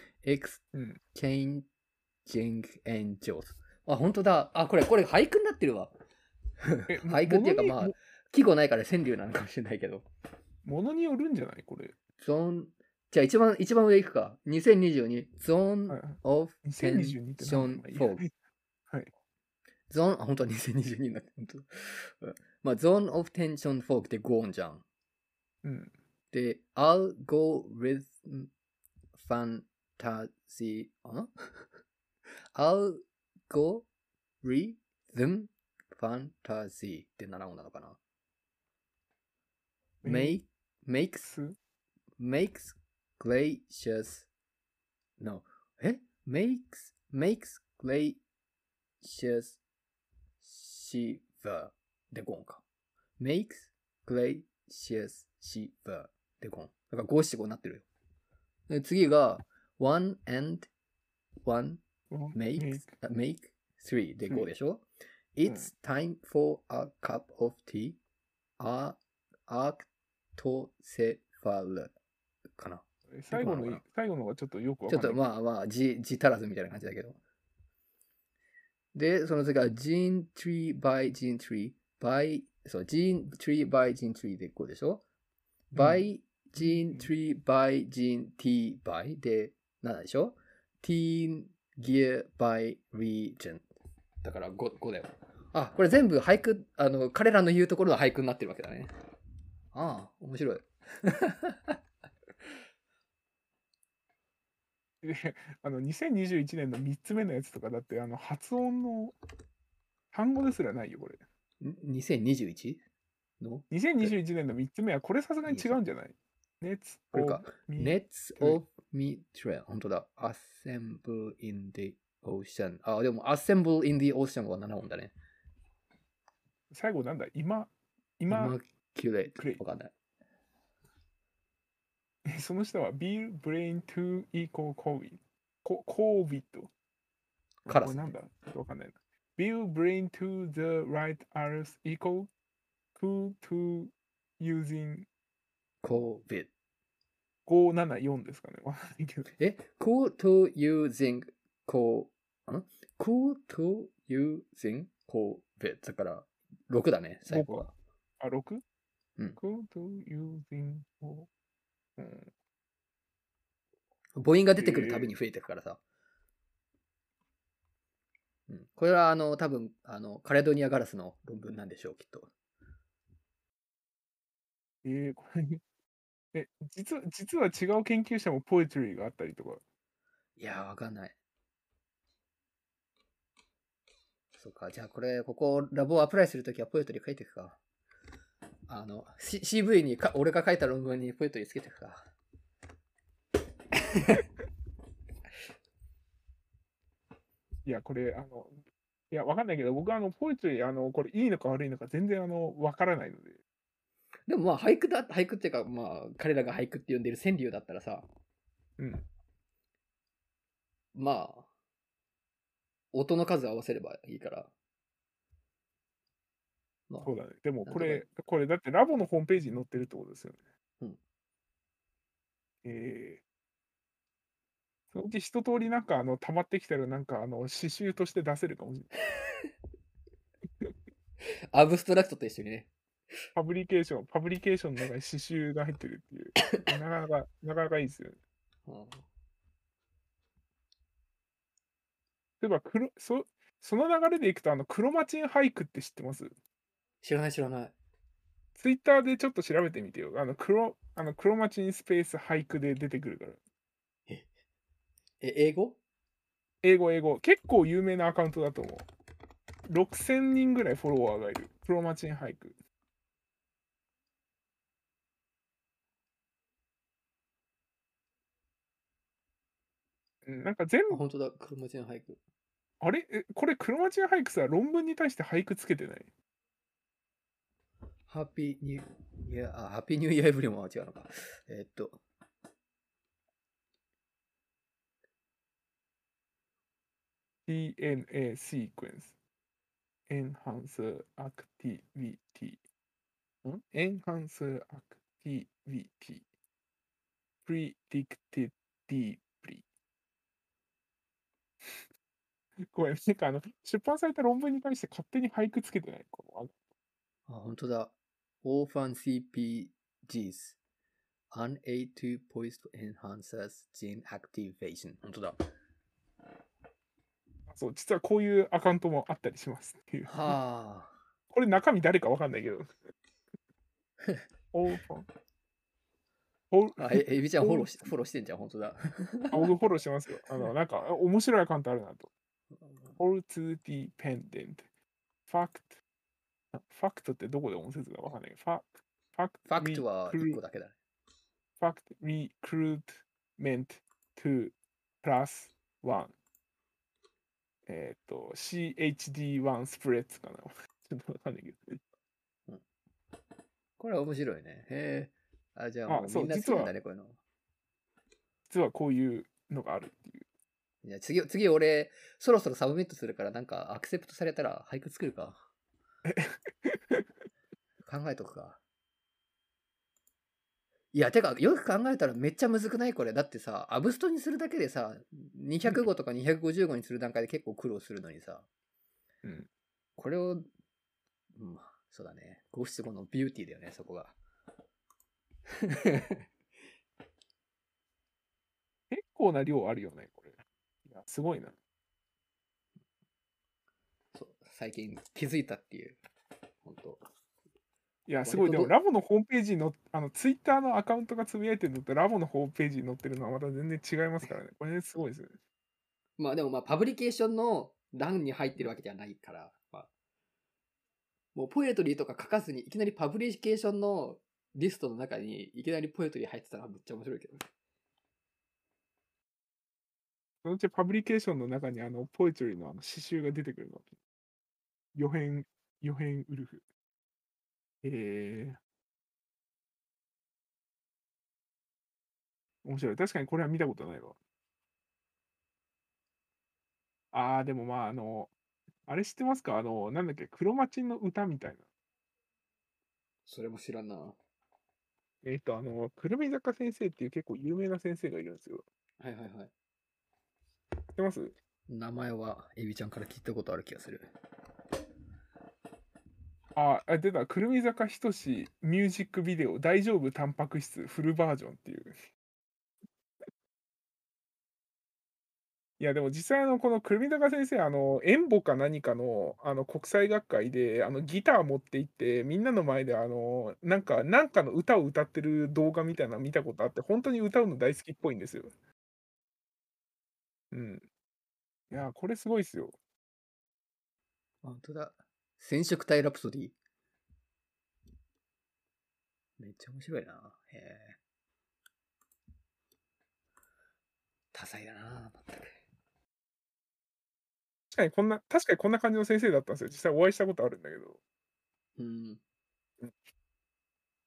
Speaker 2: うん。
Speaker 1: ?exchanging angels. あ、本当だ。あ、これ、これ俳句になってるわ。
Speaker 2: え [LAUGHS]
Speaker 1: 俳句っていうかまあ季語ないから川柳なのかもしれないけど。
Speaker 2: ものによるんじゃない？これ。
Speaker 1: ン、じゃあ一番、一番上行くか。2022 Zone
Speaker 2: はいはい
Speaker 1: of
Speaker 2: 2022って
Speaker 1: Tension
Speaker 2: 何まあいい
Speaker 1: Fog.
Speaker 2: はい。
Speaker 1: ゾーン、あ、本当は2022になって、本当まあ、ゾーン of tension fog って5音じゃん。
Speaker 2: うん。
Speaker 1: で、algorithm fantasy, あ algorithm fantasy って7音なのかな make, makes,
Speaker 2: す
Speaker 1: makes glaciers, no, え makes, makes glaciers shiver で5音か。makes glaciers shiver で5音。だから5七5になってるよ。で次が one and one makes, make three で5でしょ、?It's time for a cup of tea. A, arctocephala かな。
Speaker 2: 最後の
Speaker 1: どこなのかな、
Speaker 2: 最後のがちょっとよくわ
Speaker 1: ちょっ
Speaker 2: かんない。
Speaker 1: とまあまあ、字、字足らずみたいな感じだけど。で、その次が gene tree by gene tree by, そう、gene tree by gene tree で5でしょ ?by gene tree by gene t by で7でしょ ?teen gear by region だから 5, 5だよ。あ、これ全部俳句、あの、彼らの言うところの俳句になってるわけだね。ああ、面白い。
Speaker 2: であの、2021年の3つ目のやつとかだって、あの、発音の単語ですらないよ、これ。
Speaker 1: 2021? の
Speaker 2: ？2021年の3つ目は、これさすがに違うんじゃない ?Nets
Speaker 1: これか。Nets of Me Trail 本当だ。Assemble in the Ocean あでも Assemble in the Ocean は7音だね。
Speaker 2: 最後なんだ？今、今、
Speaker 1: Immaculate
Speaker 2: Great
Speaker 1: わかんない
Speaker 2: その人は、ビール・ブレイン・
Speaker 1: ト・イコ
Speaker 2: ー・コービット。コービット。カラス。かんない。ビール・ブレイン・ト・ザ・ライ
Speaker 1: ト・
Speaker 2: アルス・イコー・クー・トゥ・ユーズン・
Speaker 1: コービット。
Speaker 2: 574ですかね。え、コー・トゥ・ユー
Speaker 1: ジン・コー、コー・トゥ・ユージン・コービット。だから、6だね、最後は。
Speaker 2: あ、6?
Speaker 1: うん。
Speaker 2: クー・トゥ・ユージン・コー。うん。
Speaker 1: 母音が出てくるたびに増えていくからさ、うん、これはあの多分あのカレドニアガラスの論文なんでしょうきっと。
Speaker 2: えー、これ、え、実は、実は違う研究者もポエトリーがあったりとか？
Speaker 1: いやーわかんない。そうかじゃあこれここラボをアプライするときはポエトリー書いていくかあの、C、CV にか俺が書いた論文にポエトリーつけていくか [LAUGHS]
Speaker 2: いや、これ、あの、いや、わかんないけど、僕はあの、ポエトリー、あの、これいいのか悪いのか全然、あの、わからないので。
Speaker 1: でもまあ俳句だ俳句っていうかまあ彼らが俳句って呼んでる川柳だったらさ
Speaker 2: うん。
Speaker 1: まあ音の数合わせればいいからまあ
Speaker 2: そうだね。でも、これ、これ、だってラボのホームページに載ってるってことですよね。
Speaker 1: うん。
Speaker 2: えー、そのうち一通りなんか、あの、溜まってきたら、なんか、あの、刺繍として出せるかもしれない。[LAUGHS]
Speaker 1: アブストラクトと一緒にね
Speaker 2: パブリケーション、パブリケーションの中に刺繍が入ってるっていう。[LAUGHS] なかなか、なかなかいいですよね。
Speaker 1: うん
Speaker 2: 例えば黒そ、その流れでいくと、あの、黒マチン俳句って知ってます？
Speaker 1: 知らない知らない
Speaker 2: ツイッターでちょっと調べてみてよ。あの、黒、あの、黒マチンスペース俳句で出てくるから。
Speaker 1: え英語？
Speaker 2: 英語、英語。結構有名なアカウントだと思う。6000人ぐらいフォロワーがいる。黒マチン俳句。うんなんか全部、
Speaker 1: あ本当だ黒文字の俳句
Speaker 2: あれ？えこれ黒マチン俳句さ、論文に対して俳句つけてない？
Speaker 1: ハッピーニューイヤー、あ、ハッピーニューイヤーエブリもは違うのか。えーっと、
Speaker 2: DNA sequence enhancer activity ん？Enhancer activity predicted deeply ごめん、なんかあの、出版された論文に関して勝手に俳句つけてない？この。
Speaker 1: あ、本当だ。Orphan CPGs unable poist enhancers gene activation 本当だ。
Speaker 2: そう、実はこういうアカウントもあったりしますっていう。
Speaker 1: はあ。[LAUGHS]
Speaker 2: これ中身誰かわかんないけど。オープン。お [LAUGHS]
Speaker 1: あ、え、エビちゃんフォローし、フォローしてんじゃん、本当だ。
Speaker 2: あ僕フォローしてますよ。あの、なんか、あ面白いアカウントあるなと。all to dependent. fact. あファクトってどこで音節がわかんないけど。ファファク
Speaker 1: ファクトは1個だけだね。
Speaker 2: fact recruitment to plus one. えっと、CHD1 spreads かな。[LAUGHS] ちょっとわかんないけど。
Speaker 1: これは面白いね。へえ。あ、じゃあ
Speaker 2: そう
Speaker 1: うみんな好きなんだね、こういうの。
Speaker 2: 実はこういうのがあるっていう。
Speaker 1: いや次、次俺、そろそろサブミットするから、なんかアクセプトされたら俳句作るか。考えとくか。いや、てか、よく考えたらめっちゃむずくないこれ。だってさ、アブストにするだけでさ、200語とか250語にする段階で結構苦労するのにさ、
Speaker 2: うん。
Speaker 1: これを、うん、そうだね。五七五のビューティーだよね、そこが。[LAUGHS]
Speaker 2: 結構な量あるよね、これ。いや、すごいな。
Speaker 1: 最近気づいたっていう。本当
Speaker 2: いや、すごい。でも、ラボのホームページの、あの、ツイッターのアカウントがつぶやいてるのと、ラボのホームページに載ってるのはまた全然違いますからね。これ、ね、すごいですね。
Speaker 1: まあでもまあパブリケーションの欄に入ってるわけじゃないから、まあ、もうポエトリーとか書かずに、いきなりパブリケーションのリストの中に、いきなりポエトリー入ってたらめっちゃ面白いけどね。
Speaker 2: そのうちパブリケーションの中にあの、ポエトリーのあの詩集が出てくるの。予編、予編ウルフ。えー。面白い。確かにこれは見たことないわ。ああ、でもまあ、あの、あれ知ってますか？あの、なんだっけ、黒町の歌みたいな。
Speaker 1: それも知らんな。
Speaker 2: えっ、と、あの、くるみ坂先生っていう結構有名な先生がいるんですよ。
Speaker 1: はいはいはい。
Speaker 2: 知ってます？
Speaker 1: 名前はエビちゃんから聞いたことある気がする。
Speaker 2: ああ、出た。くるみ坂ひとしミュージックビデオ大丈夫タンパク質フルバージョンっていう。いや、でも実際あの、このくるみ坂先生、あの、演舞か何かの、あの、国際学会で、あの、ギター持って行って、みんなの前で、あの、なんか、なんかの歌を歌ってる動画みたいなの見たことあって、本当に歌うの大好きっぽいんですよ。うん。いや、これすごいっすよ。
Speaker 1: 本当だ。染色体ラプソディ。めっちゃ面白いな。へえ。多彩だな、全く。
Speaker 2: 確かにこんな、確かにこんな感じの先生だったんですよ。実際お会いしたことあるんだけど。
Speaker 1: うん。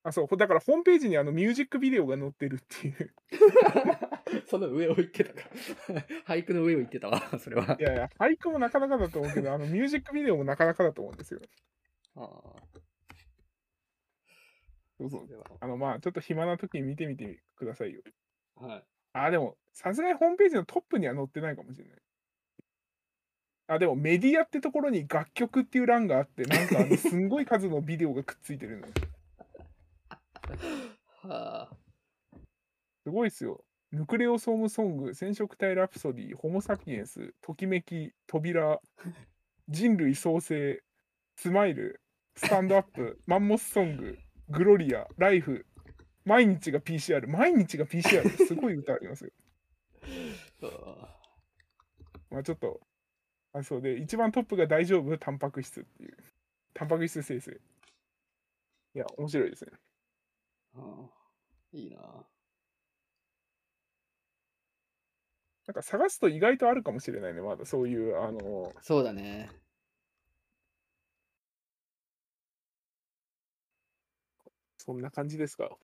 Speaker 2: あ、そう、だからホームページにあのミュージックビデオが載ってるっていう。[LAUGHS]
Speaker 1: その上を言ってたか。[LAUGHS] 俳句の上を言ってたわ、[LAUGHS] それは。
Speaker 2: いやいや、俳句もなかなかだと思うけど、あのミュージックビデオもなかなかだと思うんですよ。
Speaker 1: ああ。
Speaker 2: そうそう。
Speaker 1: それは
Speaker 2: あの、まあ、ちょっと暇な時に見てみてくださいよ。
Speaker 1: はい。
Speaker 2: あ、でも、さすがにホームページのトップには載ってないかもしれない。あ、でもメディアってところに楽曲っていう欄があって、なんかあのすんごい数のビデオがくっついてるの。
Speaker 1: はあ。
Speaker 2: すごいっすよ。ヌクレオソームソング、染色体ラプソディ、ホモ・サピエンス、ときめき、扉、[LAUGHS] 人類創生、スマイル、スタンドアップ、[LAUGHS] マンモスソング、グロリア、ライフ、毎日が PCR、毎日が PCR、すごい歌ありますよ。[LAUGHS]
Speaker 1: あ
Speaker 2: まあちょっと、あ、そうで、一番トップが大丈夫、タンパク質っていう。タンパク質生成。いや、面白いですね。
Speaker 1: あいいな。
Speaker 2: なんか探すと意外とあるかもしれないね、まだそういう、あの、
Speaker 1: そうだね。
Speaker 2: そんな感じですか。